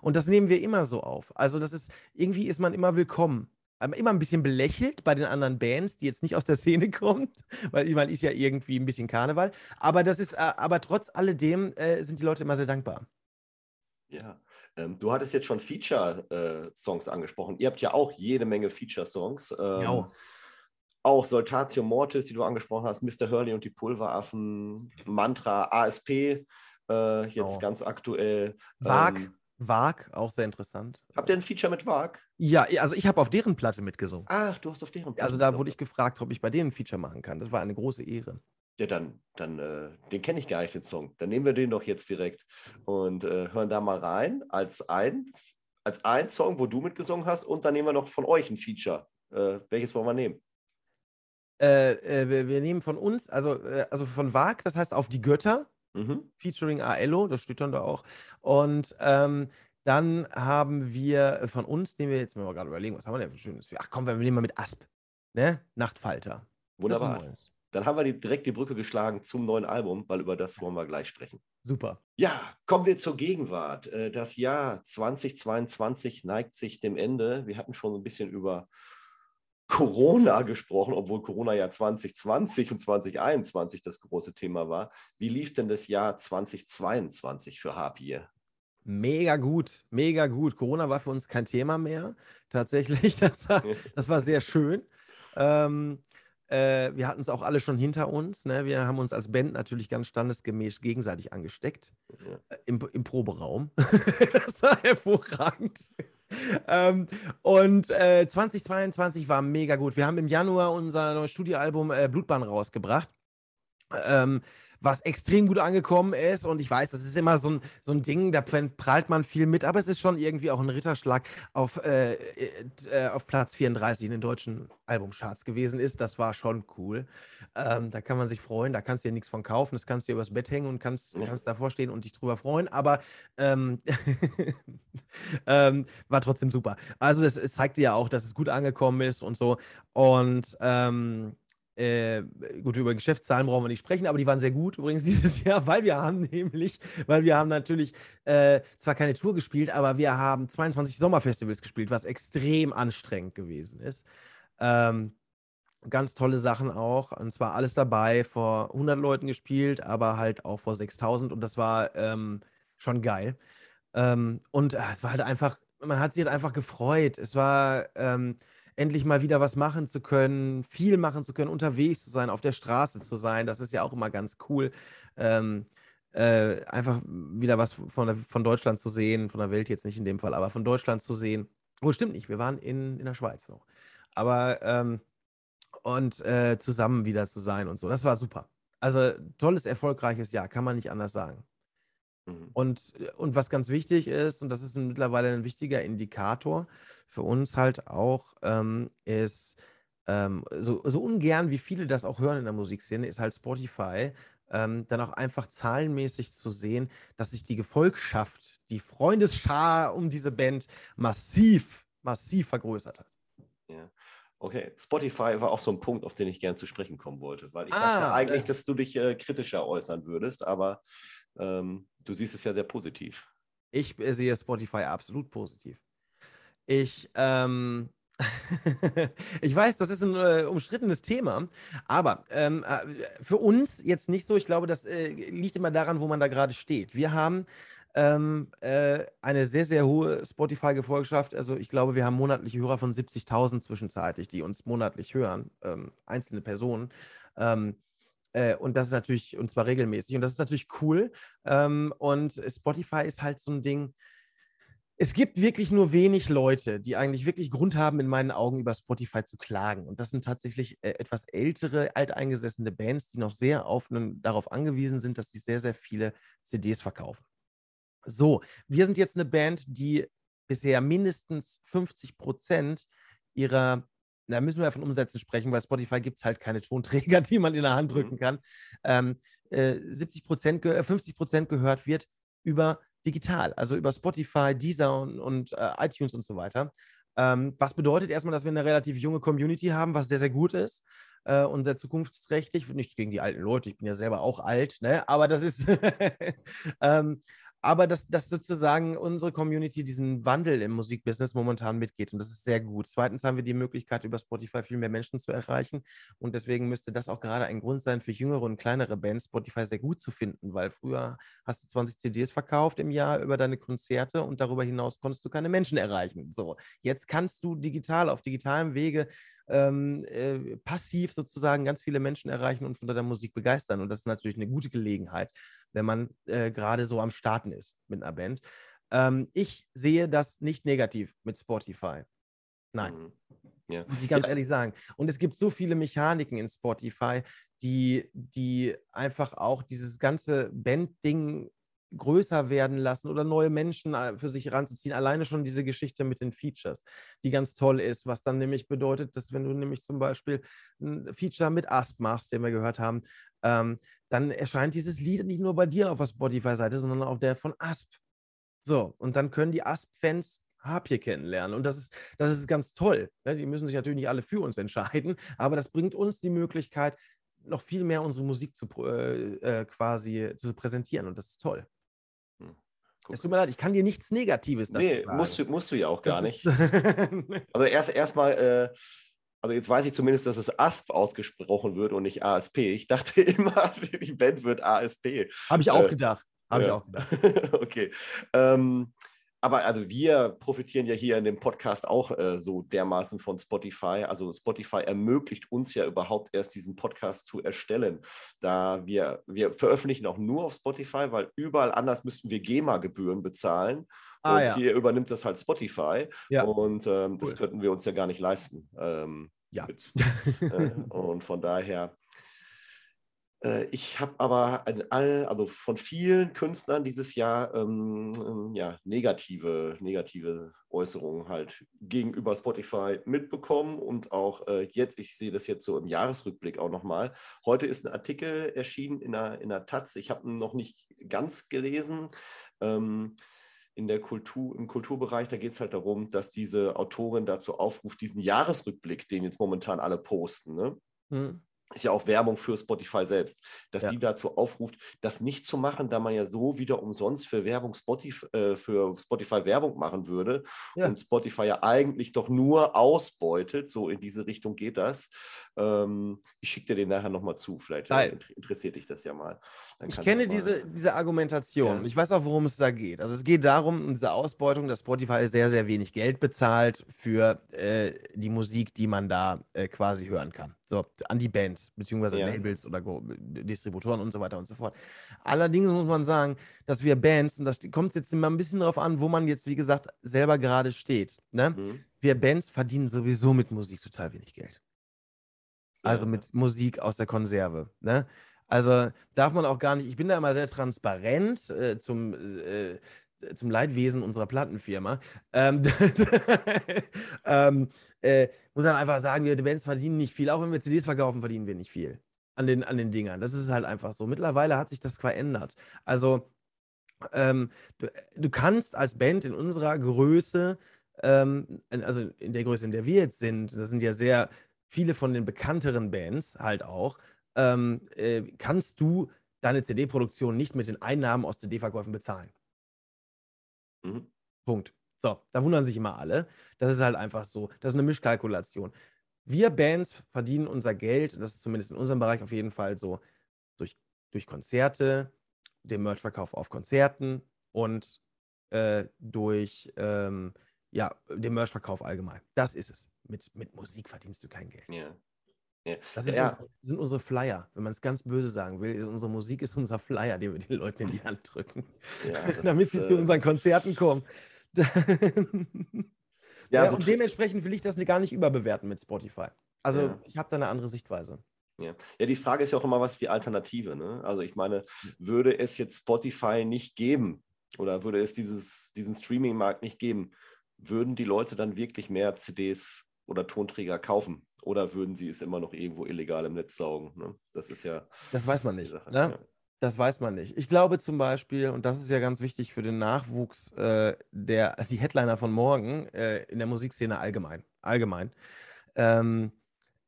Und das nehmen wir immer so auf. Also das ist, irgendwie ist man immer willkommen immer ein bisschen belächelt bei den anderen Bands, die jetzt nicht aus der Szene <laughs> kommen, weil ich meine, ist ja irgendwie ein bisschen Karneval. Aber das ist, äh, aber trotz alledem äh, sind die Leute immer sehr dankbar. Ja, ähm, du hattest jetzt schon Feature-Songs äh, angesprochen. Ihr habt ja auch jede Menge Feature-Songs. Ähm, ja. Auch Soltatio Mortis, die du angesprochen hast, Mr. Hurley und die Pulveraffen, Mantra, ASP, äh, jetzt genau. ganz aktuell. Ähm, Wag, auch sehr interessant. Habt ihr ein Feature mit Wag? Ja, also ich habe auf deren Platte mitgesungen. Ach, du hast auf deren Platte. Also da wurde ich gefragt, ob ich bei denen ein Feature machen kann. Das war eine große Ehre. Ja, dann, dann äh, den kenne ich gar nicht, den Song. Dann nehmen wir den doch jetzt direkt und äh, hören da mal rein als ein, als ein Song, wo du mitgesungen hast und dann nehmen wir noch von euch ein Feature. Äh, welches wollen wir nehmen? Äh, äh, wir, wir, nehmen von uns, also, äh, also von Wag, das heißt auf die Götter. Mhm. Featuring Aello, das steht dann da auch. Und ähm, dann haben wir von uns, den wir jetzt mal gerade überlegen, was haben wir denn für schönes? Ach komm, wir nehmen mal mit Asp. Ne? Nachtfalter. Wunderbar. Dann haben wir die, direkt die Brücke geschlagen zum neuen Album, weil über das wollen wir gleich sprechen. Super. Ja, kommen wir zur Gegenwart. Äh, das Jahr 2022 neigt sich dem Ende. Wir hatten schon ein bisschen über Corona gesprochen, obwohl Corona ja 2020 und 2021 das große Thema war. Wie lief denn das Jahr 2022 für Harpier? Mega gut, mega gut. Corona war für uns kein Thema mehr. Tatsächlich, <laughs> das war, das war sehr schön. Ähm, äh, wir hatten es auch alle schon hinter uns. Ne? Wir haben uns als Band natürlich ganz standesgemäß gegenseitig angesteckt. Ja. Äh, Im, Im Proberaum. <laughs> das war hervorragend ähm, und äh, 2022 war mega gut. Wir haben im Januar unser neues Studioalbum äh, Blutbahn rausgebracht. Ähm, was extrem gut angekommen ist. Und ich weiß, das ist immer so ein, so ein Ding, da prallt man viel mit, aber es ist schon irgendwie auch ein Ritterschlag auf, äh, äh, auf Platz 34 in den deutschen Albumcharts gewesen ist. Das war schon cool. Ähm, da kann man sich freuen, da kannst du dir nichts von kaufen, das kannst du dir übers Bett hängen und kannst, kannst davor stehen und dich drüber freuen, aber ähm, <laughs> ähm, war trotzdem super. Also es, es zeigte ja auch, dass es gut angekommen ist und so. Und ähm, äh, gut, über Geschäftszahlen brauchen wir nicht sprechen, aber die waren sehr gut <laughs> übrigens dieses Jahr, weil wir haben nämlich, weil wir haben natürlich äh, zwar keine Tour gespielt, aber wir haben 22 Sommerfestivals gespielt, was extrem anstrengend gewesen ist. Ähm, ganz tolle Sachen auch, und zwar alles dabei, vor 100 Leuten gespielt, aber halt auch vor 6000 und das war ähm, schon geil. Ähm, und äh, es war halt einfach man hat sich halt einfach gefreut. Es war ähm, endlich mal wieder was machen zu können, viel machen zu können, unterwegs zu sein, auf der Straße zu sein. Das ist ja auch immer ganz cool. Ähm, äh, einfach wieder was von, der, von Deutschland zu sehen, von der Welt jetzt nicht in dem Fall, aber von Deutschland zu sehen. Oh, stimmt nicht, wir waren in, in der Schweiz noch. Aber ähm, und äh, zusammen wieder zu sein und so, das war super. Also tolles, erfolgreiches Jahr, kann man nicht anders sagen. Mhm. Und, und was ganz wichtig ist, und das ist mittlerweile ein wichtiger Indikator für uns halt auch, ähm, ist, ähm, so, so ungern wie viele das auch hören in der Musikszene, ist halt Spotify ähm, dann auch einfach zahlenmäßig zu sehen, dass sich die Gefolgschaft, die Freundesschar um diese Band massiv, massiv vergrößert hat. Ja. Okay, Spotify war auch so ein Punkt, auf den ich gerne zu sprechen kommen wollte, weil ich ah, dachte eigentlich, äh, dass du dich äh, kritischer äußern würdest, aber ähm, du siehst es ja sehr positiv. Ich äh, sehe Spotify absolut positiv. Ich, ähm, <laughs> ich weiß, das ist ein äh, umstrittenes Thema, aber ähm, äh, für uns jetzt nicht so. Ich glaube, das äh, liegt immer daran, wo man da gerade steht. Wir haben ähm, äh, eine sehr, sehr hohe Spotify-Gefolgschaft. Also ich glaube, wir haben monatliche Hörer von 70.000 zwischenzeitlich, die uns monatlich hören, ähm, einzelne Personen. Ähm, äh, und das ist natürlich, und zwar regelmäßig. Und das ist natürlich cool. Ähm, und Spotify ist halt so ein Ding, es gibt wirklich nur wenig Leute, die eigentlich wirklich Grund haben, in meinen Augen über Spotify zu klagen. Und das sind tatsächlich äh, etwas ältere, alteingesessene Bands, die noch sehr auf, darauf angewiesen sind, dass sie sehr, sehr viele CDs verkaufen. So, wir sind jetzt eine Band, die bisher mindestens 50 Prozent ihrer, da müssen wir von Umsätzen sprechen, weil Spotify gibt es halt keine Tonträger, <laughs> die man in der Hand mhm. drücken kann. Ähm, äh, 70 Prozent, 50 Prozent gehört wird über digital, also über Spotify, Deezer und, und äh, iTunes und so weiter. Ähm, was bedeutet erstmal, dass wir eine relativ junge Community haben, was sehr, sehr gut ist äh, und sehr zukunftsträchtig. Nichts gegen die alten Leute, ich bin ja selber auch alt, ne? aber das ist, <laughs> ähm, aber dass, dass sozusagen unsere Community diesen Wandel im Musikbusiness momentan mitgeht und das ist sehr gut. Zweitens haben wir die Möglichkeit, über Spotify viel mehr Menschen zu erreichen und deswegen müsste das auch gerade ein Grund sein für jüngere und kleinere Bands, Spotify sehr gut zu finden, weil früher hast du 20 CDs verkauft im Jahr über deine Konzerte und darüber hinaus konntest du keine Menschen erreichen. So, jetzt kannst du digital auf digitalem Wege ähm, äh, passiv sozusagen ganz viele Menschen erreichen und von der Musik begeistern. Und das ist natürlich eine gute Gelegenheit, wenn man äh, gerade so am Starten ist mit einer Band. Ähm, ich sehe das nicht negativ mit Spotify. Nein. Mhm. Ja. Muss ich ganz ja. <laughs> ehrlich sagen. Und es gibt so viele Mechaniken in Spotify, die, die einfach auch dieses ganze Band-Ding größer werden lassen oder neue Menschen äh, für sich ranzuziehen. Alleine schon diese Geschichte mit den Features, die ganz toll ist, was dann nämlich bedeutet, dass wenn du nämlich zum Beispiel ein Feature mit Asp machst, den wir gehört haben, ähm, dann erscheint dieses Lied nicht nur bei dir auf der Spotify-Seite, sondern auch der von Asp. So, und dann können die Asp-Fans Harpie kennenlernen. Und das ist, das ist ganz toll. Ne? Die müssen sich natürlich nicht alle für uns entscheiden, <laughs> aber das bringt uns die Möglichkeit, noch viel mehr unsere Musik zu, äh, äh quasi zu präsentieren. Und das ist toll. Es tut mir leid, ich kann dir nichts Negatives dazu nee, sagen. Musst, du, musst du ja auch gar nicht. <laughs> also erst erstmal, äh, also jetzt weiß ich zumindest, dass es ASP ausgesprochen wird und nicht ASP. Ich dachte <laughs> immer, die Band wird ASP. Habe ich auch äh, gedacht. Habe ja. ich auch gedacht. <laughs> okay. Ähm, aber also wir profitieren ja hier in dem Podcast auch äh, so dermaßen von Spotify. Also Spotify ermöglicht uns ja überhaupt erst diesen Podcast zu erstellen. Da wir, wir veröffentlichen auch nur auf Spotify, weil überall anders müssten wir GEMA-Gebühren bezahlen. Ah, und ja. hier übernimmt das halt Spotify. Ja. Und ähm, cool. das könnten wir uns ja gar nicht leisten. Ähm, ja. Mit, <laughs> äh, und von daher ich habe aber all, also von vielen Künstlern dieses Jahr ähm, ähm, ja, negative, negative Äußerungen halt gegenüber Spotify mitbekommen und auch äh, jetzt, ich sehe das jetzt so im Jahresrückblick auch nochmal. Heute ist ein Artikel erschienen in der, in der Taz, ich habe ihn noch nicht ganz gelesen. Ähm, in der Kultur, im Kulturbereich, da geht es halt darum, dass diese Autorin dazu aufruft, diesen Jahresrückblick, den jetzt momentan alle posten, ne? Hm ist ja auch Werbung für Spotify selbst, dass Ja. die dazu aufruft, das nicht zu machen, da man ja so wieder umsonst für Werbung Spotify, äh, für Spotify Werbung machen würde Ja. und Spotify ja eigentlich doch nur ausbeutet. So in diese Richtung geht das. Ähm, ich schicke dir den nachher nochmal zu. Vielleicht äh, Geil. inter- interessiert dich das ja mal. Dann Ich kenne mal- diese, diese Argumentation. Ja. Ich weiß auch, worum es da geht. Also es geht darum, um diese Ausbeutung, dass Spotify sehr, sehr wenig Geld bezahlt für äh, die Musik, die man da äh, quasi hören kann. So, an die Bands, beziehungsweise Ja. Labels oder Go Distributoren und so weiter und so fort. Allerdings muss man sagen, dass wir Bands, und das kommt jetzt immer ein bisschen darauf an, wo man jetzt, wie gesagt, selber gerade steht. Ne? Mhm. Wir Bands verdienen sowieso mit Musik total wenig Geld. Also Ja. mit Musik aus der Konserve. Ne? Also darf man auch gar nicht, ich bin da immer sehr transparent äh, zum, äh, zum Leidwesen unserer Plattenfirma. Ähm, <laughs> ähm, äh, muss dann einfach sagen, wir Bands verdienen nicht viel. Auch wenn wir CDs verkaufen, verdienen wir nicht viel an den, an den Dingern. Das ist halt einfach so. Mittlerweile hat sich das verändert. Also ähm, du, du kannst als Band in unserer Größe, ähm, also in der Größe, in der wir jetzt sind, das sind ja sehr viele von den bekannteren Bands halt auch, ähm, äh, kannst du deine CD-Produktion nicht mit den Einnahmen aus CD-Verkäufen bezahlen. Mhm. Punkt. So, da wundern sich immer alle. Das ist halt einfach so. Das ist eine Mischkalkulation. Wir Bands verdienen unser Geld, das ist zumindest in unserem Bereich auf jeden Fall so, durch, durch Konzerte, den Merchverkauf auf Konzerten und äh, durch ähm, ja, den Merchverkauf allgemein. Das ist es. Mit, mit Musik verdienst du kein Geld. Ja. Ja. Das Ja. unsere, sind unsere Flyer. Wenn man es ganz böse sagen will, unsere Musik ist unser Flyer, den wir den Leuten in die Hand drücken, Ja, <laughs> damit ist, sie äh, zu unseren Konzerten kommen. <laughs> Ja, Ja, so und dementsprechend will ich das gar nicht überbewerten mit Spotify. Also ich habe da eine andere Sichtweise. Ja. ja, die Frage ist ja auch immer, was ist die Alternative? Ne? Also ich meine, würde es jetzt Spotify nicht geben oder würde es dieses, diesen Streaming-Markt nicht geben, würden die Leute dann wirklich mehr CDs oder Tonträger kaufen? Oder würden sie es immer noch irgendwo illegal im Netz saugen? Ne? Das ist ja Das weiß man nicht. Sache. Ne? Ja. Das weiß man nicht. Ich glaube zum Beispiel, und das ist ja ganz wichtig für den Nachwuchs, äh, der, <laughs> die Headliner von morgen äh, in der Musikszene allgemein, allgemein, ähm,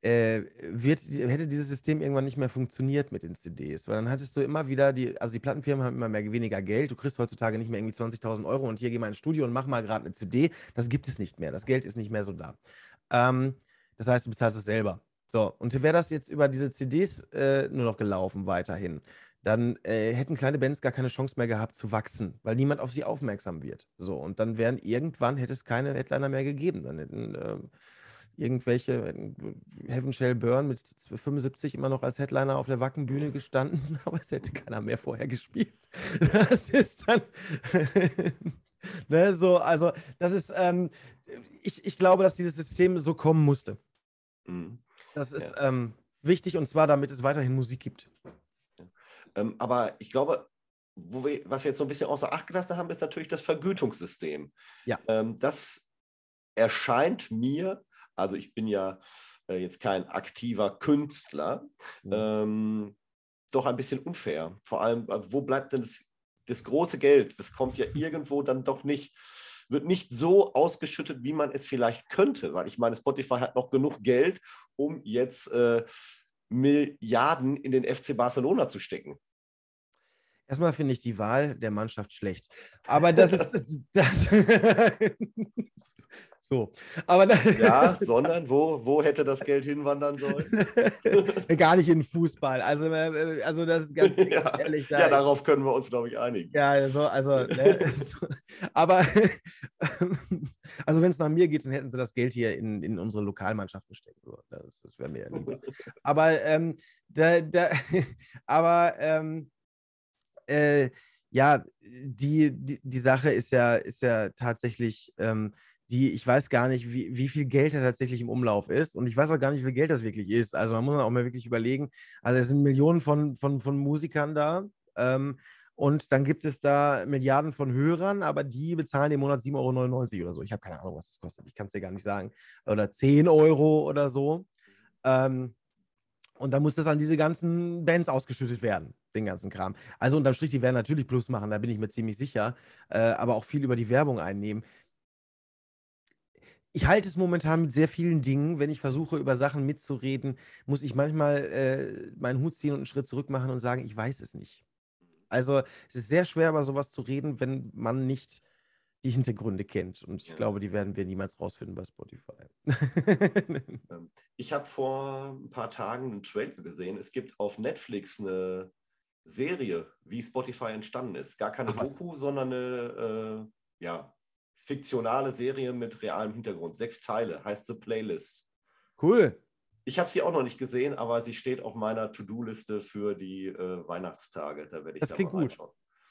äh, wird, hätte dieses System irgendwann nicht mehr funktioniert mit den CDs. Weil dann hattest du immer wieder die, also die Plattenfirmen haben immer mehr, weniger Geld. Du kriegst heutzutage nicht mehr irgendwie 20.000 Euro und hier geh mal ins Studio und mach mal gerade eine CD. Das gibt es nicht mehr. Das Geld ist nicht mehr so da. Ähm, das heißt, du bezahlst es selber. So, und wäre das jetzt über diese CDs äh, nur noch gelaufen weiterhin, dann äh, hätten kleine Bands gar keine Chance mehr gehabt zu wachsen, weil niemand auf sie aufmerksam wird. So, und dann wären irgendwann hätte es keine Headliner mehr gegeben. Dann hätten ähm, irgendwelche Heaven Shall Burn mit 75 immer noch als Headliner auf der Wackenbühne gestanden, <laughs> aber es hätte keiner mehr vorher gespielt. <laughs> Das ist dann <laughs> ne, so, also das ist, ähm, ich, ich glaube, dass dieses System so kommen musste. Mhm. Das ist ähm, wichtig und zwar, damit es weiterhin Musik gibt. Ähm, aber ich glaube, wir, was wir jetzt so ein bisschen außer Acht gelassen haben, ist natürlich das Vergütungssystem. Ja. Ähm, das erscheint mir, also ich bin ja äh, jetzt kein aktiver Künstler, Mhm. ähm, doch ein bisschen unfair. Vor allem, also wo bleibt denn das, das große Geld? Das kommt ja <laughs> irgendwo dann doch nicht, wird nicht so ausgeschüttet, wie man es vielleicht könnte, weil ich meine, Spotify hat noch genug Geld, um jetzt äh, Milliarden in den FC Barcelona zu stecken. Erstmal finde ich die Wahl der Mannschaft schlecht. Aber das ist <laughs> das. <laughs> so. Aber da, Ja, sondern wo, wo hätte das Geld hinwandern sollen? <laughs> gar nicht in Fußball. Also, äh, also das ist ganz ja. ehrlich. Da ja, darauf können wir uns, glaube ich, einigen. Ja, also, also ne, so, aber also wenn es nach mir geht, dann hätten sie das Geld hier in, in unsere Lokalmannschaften stecken. So, das das wäre mir ja lieber. Aber ähm, da, da, aber ähm, äh, ja, die, die, die Sache ist ja, ist ja tatsächlich, ähm, die, ich weiß gar nicht, wie, wie viel Geld da tatsächlich im Umlauf ist. Und ich weiß auch gar nicht, wie viel Geld das wirklich ist. Also man muss auch mal wirklich überlegen. Also es sind Millionen von, von, von Musikern da. Ähm, und dann gibt es da Milliarden von Hörern, aber die bezahlen im Monat 7,99 Euro oder so. Ich habe keine Ahnung, was das kostet. Ich kann es dir gar nicht sagen. Oder 10 Euro oder so. Ähm, und dann muss das an diese ganzen Bands ausgeschüttet werden, den ganzen Kram. Also unterm Strich, die werden natürlich Plus machen, da bin ich mir ziemlich sicher, äh, aber auch viel über die Werbung einnehmen. ich halte es momentan mit sehr vielen Dingen. Wenn ich versuche, über Sachen mitzureden, muss ich manchmal äh, meinen Hut ziehen und einen Schritt zurück machen und sagen, ich weiß es nicht. Also es ist sehr schwer, über sowas zu reden, wenn man nicht die Hintergründe kennt. Und ich ja. glaube, die werden wir niemals rausfinden bei Spotify. <laughs> Ähm, ich habe vor ein paar Tagen einen Trailer gesehen. Es gibt auf Netflix eine Serie, wie Spotify entstanden ist. Gar keine Ach, Doku, sondern eine äh, ja, fiktionale Serie mit realem Hintergrund. Sechs Teile, heißt The Playlist. Cool. Ich habe sie auch noch nicht gesehen, aber sie steht auf meiner To-Do-Liste für die äh, Weihnachtstage. Da werde ich das da klingt gut.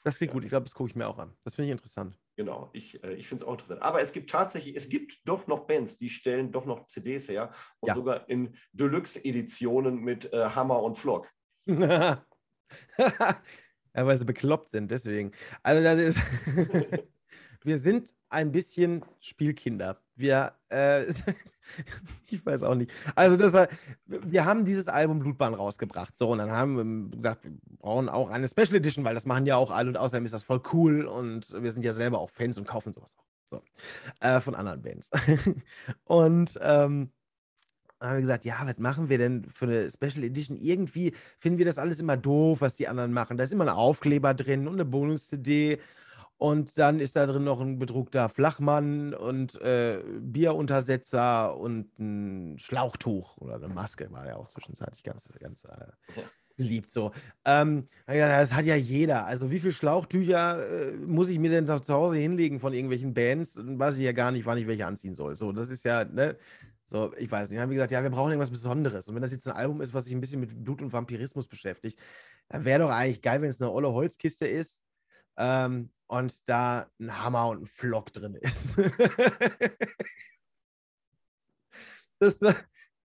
Das klingt ja. gut. Ich glaube, das gucke ich mir auch an. Das finde ich interessant. Genau, ich, äh, ich finde es auch interessant. Aber es gibt tatsächlich, es gibt doch noch Bands, die stellen doch noch CDs her und ja. sogar in Deluxe-Editionen mit äh, Hammer und Flock. <laughs> ja, weil sie bekloppt sind, deswegen. Also das ist. <laughs> wir sind ein bisschen Spielkinder. Wir, äh, <laughs> <laughs> ich weiß auch nicht. Also, das, wir haben dieses Album Blutbahn rausgebracht. So, und dann haben wir gesagt, wir brauchen auch eine Special Edition, weil das machen ja auch alle und außerdem ist das voll cool und wir sind ja selber auch Fans und kaufen sowas auch. So, äh, von anderen Bands. <laughs> und ähm, haben wir gesagt, ja, was machen wir denn für eine Special Edition? Irgendwie finden wir das alles immer doof, was die anderen machen. Da ist immer ein Aufkleber drin und eine Bonus-CD und dann ist da drin noch ein bedruckter Flachmann und äh, Bieruntersetzer und ein Schlauchtuch oder eine Maske war ja auch zwischenzeitlich ganz, ganz äh, beliebt. So. Ähm, das hat ja jeder. Also wie viele Schlauchtücher äh, muss ich mir denn zu Hause hinlegen von irgendwelchen Bands? Weiß ich ja gar nicht, wann ich welche anziehen soll. So, das ist ja, ne? So, ich weiß nicht. Dann haben wir gesagt, ja, wir brauchen irgendwas Besonderes. Und wenn das jetzt ein Album ist, was sich ein bisschen mit Blut und Vampirismus beschäftigt, dann wäre doch eigentlich geil, wenn es eine olle Holzkiste ist. Ähm, und da ein Hammer und ein Flock drin ist. <laughs> das,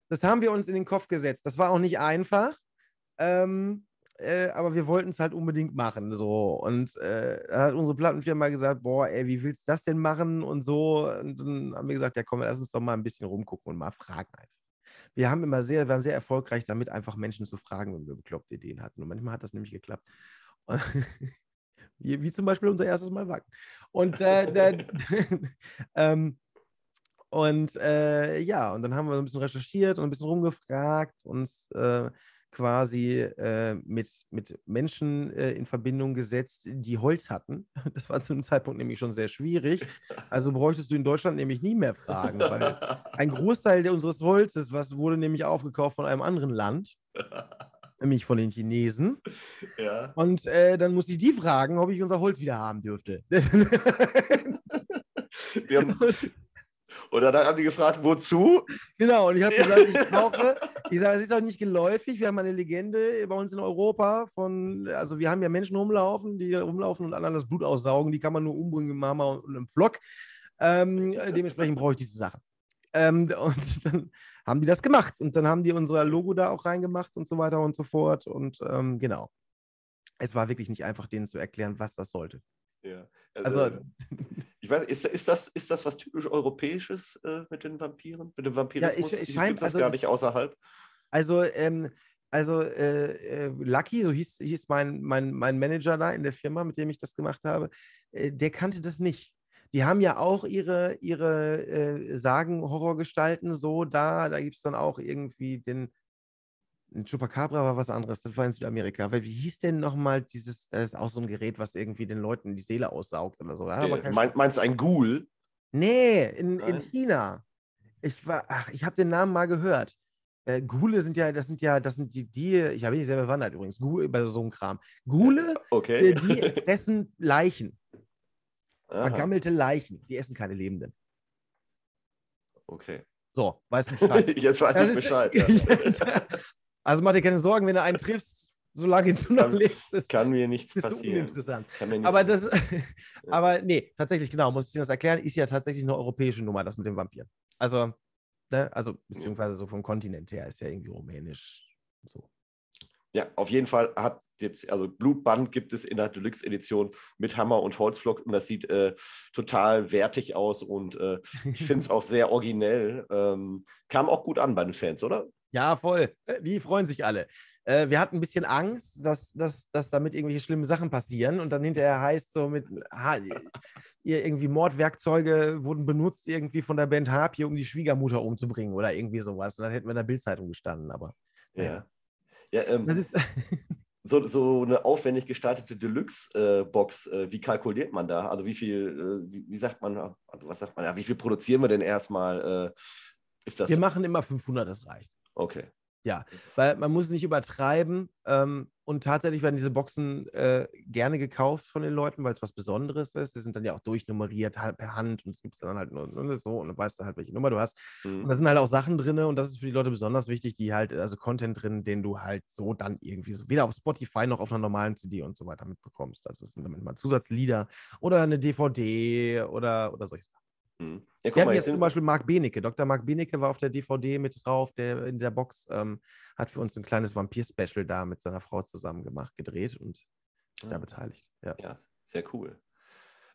das haben wir uns in den Kopf gesetzt. Das war auch nicht einfach, ähm, äh, aber wir wollten es halt unbedingt machen. So. Und äh, da hat unsere Plattenfirma gesagt: Boah, ey, wie willst du das denn machen? Und so. Und dann haben wir gesagt: Ja, komm, lass uns doch mal ein bisschen rumgucken und mal fragen einfach. Wir haben immer sehr, waren sehr erfolgreich damit, einfach Menschen zu fragen, wenn wir bekloppte Ideen hatten. Und manchmal hat das nämlich geklappt. Und wie, zum Beispiel unser erstes Mal Wacken. Und, äh, <laughs> <laughs> ähm, und äh, ja, und dann haben wir ein bisschen recherchiert und ein bisschen rumgefragt, uns äh, quasi äh, mit, mit Menschen äh, in Verbindung gesetzt, die Holz hatten. <laughs> Das war zu einem Zeitpunkt nämlich schon sehr schwierig. Also bräuchtest du in Deutschland nämlich nie mehr fragen, weil ein Großteil unseres Holzes, was wurde nämlich aufgekauft von einem anderen Land nämlich von den Chinesen. Ja. Und äh, dann musste ich die fragen, ob ich unser Holz wieder haben dürfte. <laughs> haben, <laughs> oder dann haben die gefragt, wozu? Genau, und ich habe gesagt, ich brauche, <laughs> ich sage, es ist auch nicht geläufig. Wir haben eine Legende bei uns in Europa von, also wir haben ja Menschen rumlaufen, die rumlaufen und anderen das Blut aussaugen. Die kann man nur umbringen mit Mama und einem Flock. Ähm, dementsprechend brauche ich diese Sachen. Ähm, und dann haben die das gemacht. Und dann haben die unser Logo da auch reingemacht und so weiter und so fort. Und ähm, genau. Es war wirklich nicht einfach, denen zu erklären, was das sollte. Ja. Also, also ich weiß, ist, ist, das, ist das was typisch Europäisches äh, mit den Vampiren? Mit dem Vampirismus? Ja, ich, ich Gibt es also, gar nicht außerhalb? Also, ähm, also äh, äh, Lucky, so hieß, hieß mein, mein, mein Manager da in der Firma, mit dem ich das gemacht habe, äh, der kannte das nicht die haben ja auch ihre, ihre äh, Sagen-Horrorgestalten so da. Da gibt es dann auch irgendwie den. Chupacabra war was anderes, das war in Südamerika. Weil wie hieß denn nochmal dieses, das ist auch so ein Gerät, was irgendwie den Leuten die Seele aussaugt oder so. Äh, mein, meinst du ein Ghoul? Nee, in, in China. Ich war, ach, ich habe den Namen mal gehört. Äh, Gule sind ja, das sind ja, das sind die, die ich habe nicht selber bewandert übrigens, Gule, bei so einem Kram. Gule, okay. die <laughs> essen Leichen. Aha. Vergammelte Leichen, die essen keine Lebenden. Okay. So, weißt du <laughs> Bescheid. Jetzt weiß ich Bescheid. <laughs> Ja. also mach dir keine Sorgen, wenn du einen triffst, solange du noch lebst. Ist, kann mir nichts bist passieren. Du uninteressant. Nichts aber das, <laughs> aber nee, tatsächlich, genau, muss ich dir das erklären, ist ja tatsächlich eine europäische Nummer, das mit dem Vampir. Also, ne, also, beziehungsweise so vom Kontinent her ist ja irgendwie rumänisch so. Ja, auf jeden Fall hat jetzt, also Blutband gibt es in der Deluxe-Edition mit Hammer und Holzflock und das sieht äh, total wertig aus und äh, ich finde es auch sehr originell. Ähm, kam auch gut an bei den Fans, oder? Ja, voll. Äh, die freuen sich alle. äh, wir hatten ein bisschen Angst, dass, dass, dass damit irgendwelche schlimmen Sachen passieren und dann hinterher heißt so mit, ha, ihr irgendwie Mordwerkzeuge wurden benutzt irgendwie von der Band Harpie, um die Schwiegermutter umzubringen oder irgendwie sowas. Und dann hätten wir in der Bildzeitung gestanden, aber. Ja. Ja, ähm, <laughs> so, so eine aufwendig gestaltete Deluxe-Box, äh, äh, wie kalkuliert man da? Also wie viel, äh, wie, wie, sagt man, also was sagt man, ja, wie viel produzieren wir denn erstmal? Äh, ist das wir machen immer 500, das reicht. Okay. Ja, weil man muss nicht übertreiben. Ähm, und tatsächlich werden diese Boxen äh, gerne gekauft von den Leuten, weil es was Besonderes ist. Die sind dann ja auch durchnummeriert halt per Hand und es gibt dann halt nur, nur, so und dann weißt du halt, welche Nummer du hast. Mhm. Und da sind halt auch Sachen drin und das ist für die Leute besonders wichtig, die halt, also Content drin, den du halt so dann irgendwie so weder auf Spotify noch auf einer normalen CD und so weiter mitbekommst. Also es sind damit mal Zusatzlieder oder eine DVD oder, oder solche Sachen. Mhm. Ja, Wir haben jetzt zum Beispiel Marc Benecke. Dr. Marc Benecke war auf der DVD mit drauf, der in der Box ähm, hat für uns ein kleines Vampir-Special da mit seiner Frau zusammen gemacht, gedreht und ja. da ah. beteiligt. Ja, ja sehr cool.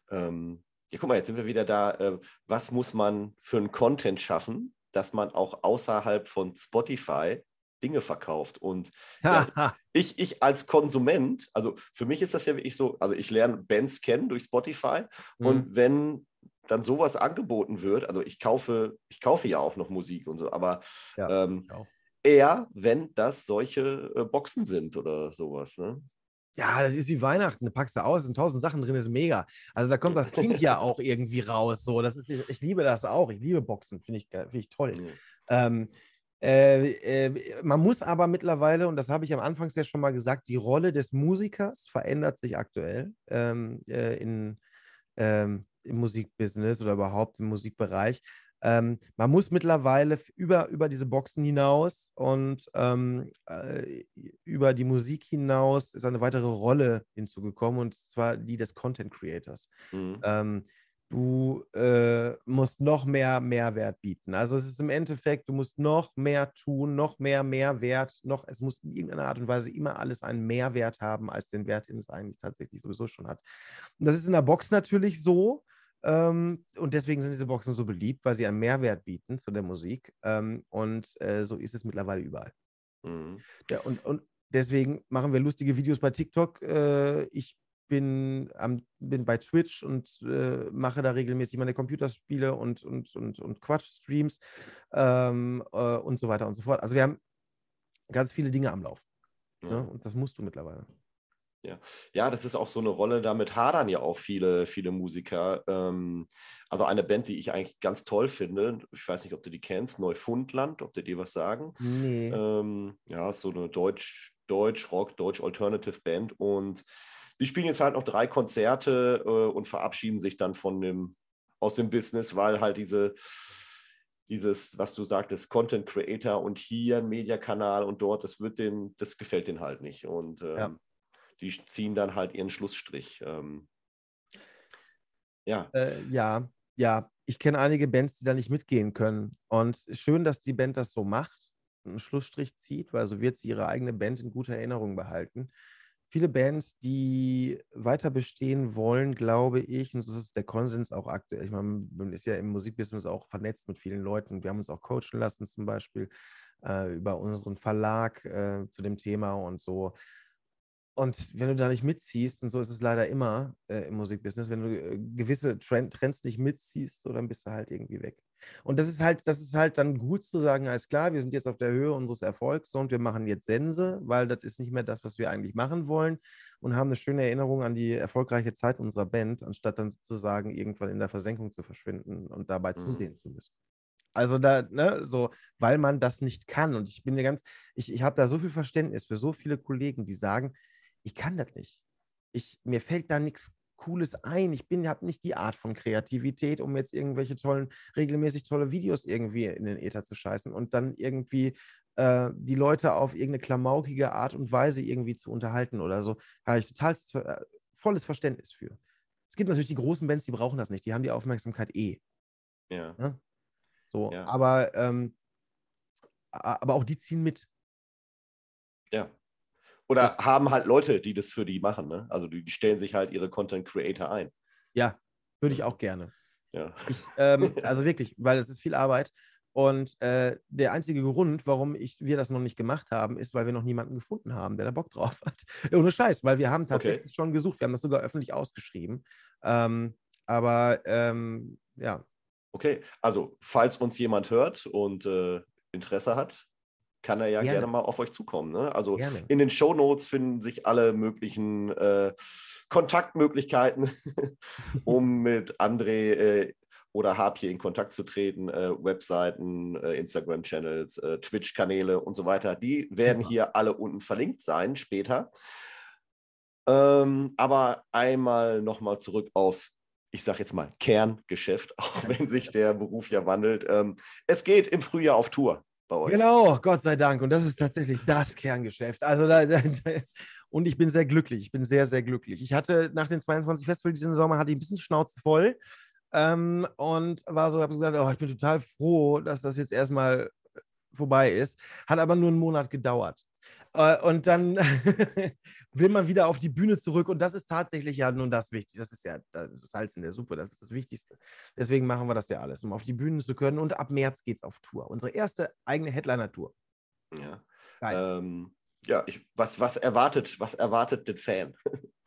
Ähm, ja, guck mal, jetzt sind wir wieder da. Äh, was muss man für einen Content schaffen, dass man auch außerhalb von Spotify Dinge verkauft. Und ja, <laughs> ich, ich als Konsument, also für mich ist das ja wirklich so, also ich lerne Bands kennen durch Spotify mhm. und wenn dann sowas angeboten wird, also ich kaufe, ich kaufe ja auch noch Musik und so, aber ja, ähm, eher, wenn das solche äh, Boxen sind oder sowas, ne? Ja, das ist wie Weihnachten. Da packst du aus, sind tausend Sachen drin, ist mega. Also da kommt das Kind ja auch irgendwie raus. So, das ist, ich liebe das auch. Ich liebe Boxen, finde ich, find ich toll. Mhm. Ähm, äh, äh, man muss aber mittlerweile, und das habe ich am Anfang ja schon mal gesagt, die Rolle des Musikers verändert sich aktuell ähm, äh, in, ähm, im Musikbusiness oder überhaupt im Musikbereich. Ähm, man muss mittlerweile über, über diese Boxen hinaus und ähm, äh, über die Musik hinaus ist eine weitere Rolle hinzugekommen und zwar die des Content Creators. Mhm. Ähm, du äh, musst noch mehr Mehrwert bieten. Also es ist im Endeffekt, du musst noch mehr tun, noch mehr Mehrwert, noch, es muss in irgendeiner Art und Weise immer alles einen Mehrwert haben, als den Wert, den es eigentlich tatsächlich sowieso schon hat. Und das ist in der Box natürlich so. Ähm, und deswegen sind diese Boxen so beliebt, weil sie einen Mehrwert bieten zu der Musik. Ähm, und äh, so ist es mittlerweile überall. Mhm. Ja, und, und deswegen machen wir lustige Videos bei TikTok. Äh, ich bin, am, bin bei Twitch und äh, mache da regelmäßig meine Computerspiele und, und, und, und Quatsch-Streams ähm, äh, und so weiter und so fort. Also wir haben ganz viele Dinge am Lauf. Ja. Ne? Und das musst du mittlerweile. Ja. ja, das ist auch so eine Rolle, damit hadern ja auch viele, viele Musiker. Ähm, also eine Band, die ich eigentlich ganz toll finde, ich weiß nicht, ob du die kennst, Neufundland, ob die dir was sagen. Nee. Ähm, ja, so eine Deutsch, Deutsch Rock, Deutsch Alternative Band und die spielen jetzt halt noch drei Konzerte äh, und verabschieden sich dann von dem, aus dem Business, weil halt diese, dieses, was du sagtest, Content Creator und hier ein Mediakanal und dort, das wird den, das gefällt denen halt nicht. Und ähm, ja die ziehen dann halt ihren Schlussstrich. Ähm, ja. Äh, ja, ja. Ich kenne einige Bands, die da nicht mitgehen können. Und schön, dass die Band das so macht, einen Schlussstrich zieht, weil so wird sie ihre eigene Band in guter Erinnerung behalten. Viele Bands, die weiter bestehen wollen, glaube ich, und das ist der Konsens auch aktuell. Ich meine, man ist ja im Musikbusiness auch vernetzt mit vielen Leuten. Wir haben uns auch coachen lassen, zum Beispiel äh, über unseren Verlag äh, zu dem Thema und so. Und wenn du da nicht mitziehst, und so ist es leider immer äh, im Musikbusiness, wenn du äh, gewisse Trend, Trends nicht mitziehst, so dann bist du halt irgendwie weg. Und das ist halt, das ist halt dann gut zu sagen, alles klar, wir sind jetzt auf der Höhe unseres Erfolgs und wir machen jetzt Sense, weil das ist nicht mehr das, was wir eigentlich machen wollen und haben eine schöne Erinnerung an die erfolgreiche Zeit unserer Band, anstatt dann sozusagen irgendwann in der Versenkung zu verschwinden und dabei mhm. zusehen zu müssen. Also da, ne, so, weil man das nicht kann. Und ich bin mir ganz, ich, ich habe da so viel Verständnis für so viele Kollegen, die sagen, ich kann das nicht. Ich, mir fällt da nichts Cooles ein. Ich bin, habe nicht die Art von Kreativität, um jetzt irgendwelche tollen, regelmäßig tolle Videos irgendwie in den Äther zu scheißen und dann irgendwie äh, die Leute auf irgendeine klamaukige Art und Weise irgendwie zu unterhalten oder so. Da habe ich total äh, volles Verständnis für. Es gibt natürlich die großen Bands, die brauchen das nicht. Die haben die Aufmerksamkeit eh. Ja. ja? Ne? So, ja. aber, ähm, aber auch die ziehen mit. Ja. Oder haben halt Leute, die das für die machen. Ne? Also die, die stellen sich halt ihre Content Creator ein. Ja, würde ich auch gerne. Ja. Ich, ähm, <laughs> also wirklich, weil es ist viel Arbeit. Und äh, der einzige Grund, warum ich, wir das noch nicht gemacht haben, ist, weil wir noch niemanden gefunden haben, der da Bock drauf hat. <laughs> Ohne Scheiß, weil wir haben tatsächlich okay. schon gesucht. Wir haben das sogar öffentlich ausgeschrieben. Ähm, aber ähm, ja. Okay, also falls uns jemand hört und äh, Interesse hat, kann er ja gerne, gerne mal auf euch zukommen. Ne? Also gerne. in den Show Notes finden sich alle möglichen äh, Kontaktmöglichkeiten, <laughs> um <laughs> mit André äh, oder Harpie in Kontakt zu treten, äh, Webseiten, äh, Instagram-Channels, äh, Twitch-Kanäle und so weiter. Die werden ja. hier alle unten verlinkt sein später. Ähm, aber einmal nochmal zurück aufs, ich sage jetzt mal, Kerngeschäft, <laughs> auch wenn sich der Beruf ja wandelt. Ähm, es geht im Frühjahr auf Tour bei euch. Genau, Gott sei Dank. Und das ist tatsächlich das Kerngeschäft. Also da, da, und ich bin sehr glücklich. Ich bin sehr, sehr glücklich. Ich hatte nach den 22 Festivals diesen Sommer hatte ich ein bisschen Schnauze voll ähm, und war so, habe gesagt, oh, ich bin total froh, dass das jetzt erstmal vorbei ist. Hat aber nur einen Monat gedauert. Äh, und dann <laughs> will man wieder auf die Bühne zurück und das ist tatsächlich ja nun das Wichtigste. Das ist ja das Salz in der Suppe, das ist das Wichtigste. Deswegen machen wir das ja alles, um auf die Bühne zu können. Und ab März geht es auf Tour. Unsere erste eigene Headliner-Tour. Ja. Ähm, ja, ich, was, was erwartet, was erwartet den Fan?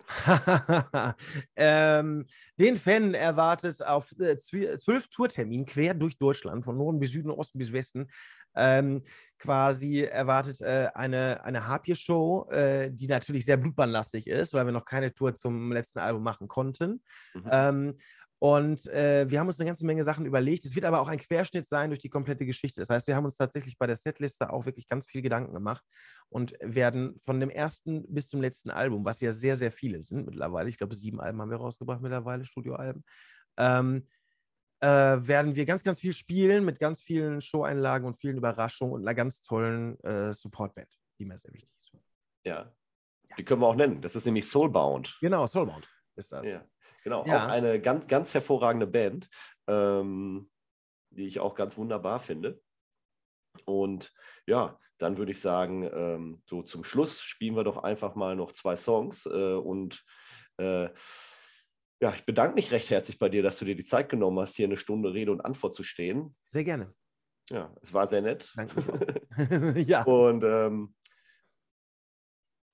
<laughs> ähm, den Fan erwartet auf äh, zwölf Tourterminen quer durch Deutschland, von Norden bis Süden, Osten bis Westen, ähm, quasi erwartet äh, eine, eine Harpier-Show, äh, die natürlich sehr blutbahnlastig ist, weil wir noch keine Tour zum letzten Album machen konnten. Mhm. Ähm, und äh, wir haben uns eine ganze Menge Sachen überlegt. Es wird aber auch ein Querschnitt sein durch die komplette Geschichte. Das heißt, wir haben uns tatsächlich bei der Setliste auch wirklich ganz viel Gedanken gemacht und werden von dem ersten bis zum letzten Album, was ja sehr, sehr viele sind mittlerweile, ich glaube, sieben Alben haben wir rausgebracht mittlerweile, Studioalben, ähm, äh, werden wir ganz, ganz viel spielen mit ganz vielen Show-Einlagen und vielen Überraschungen und einer ganz tollen äh, Support-Band, die mir sehr wichtig ist. Ja. ja. Die können wir auch nennen. Das ist nämlich Soulbound. Genau, Soulbound ist das. Ja. Genau, ja. auch eine ganz, ganz hervorragende Band, ähm, die ich auch ganz wunderbar finde. Und ja, dann würde ich sagen, ähm, so zum Schluss spielen wir doch einfach mal noch zwei Songs. Äh, und äh, ja, ich bedanke mich recht herzlich bei dir, dass du dir die Zeit genommen hast, hier eine Stunde Rede und Antwort zu stehen. Sehr gerne. Ja, es war sehr nett. Danke. <laughs> <laughs> ja. Und ähm,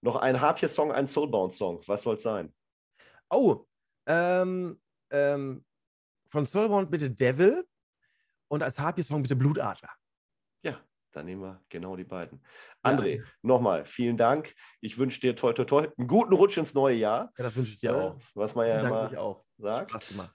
noch ein Harpier-Song, ein Soulbound-Song. Was soll es sein? Oh, ähm, ähm, von Soulbound bitte Devil und als Harpy-Song bitte Blutadler. Ja, dann nehmen wir genau die beiden. André, ja. nochmal vielen Dank. Ich wünsche dir toi, toi, toi einen guten Rutsch ins neue Jahr. Ja, das wünsche ich dir auch. Was man ja immer auch. sagt. Spaß gemacht.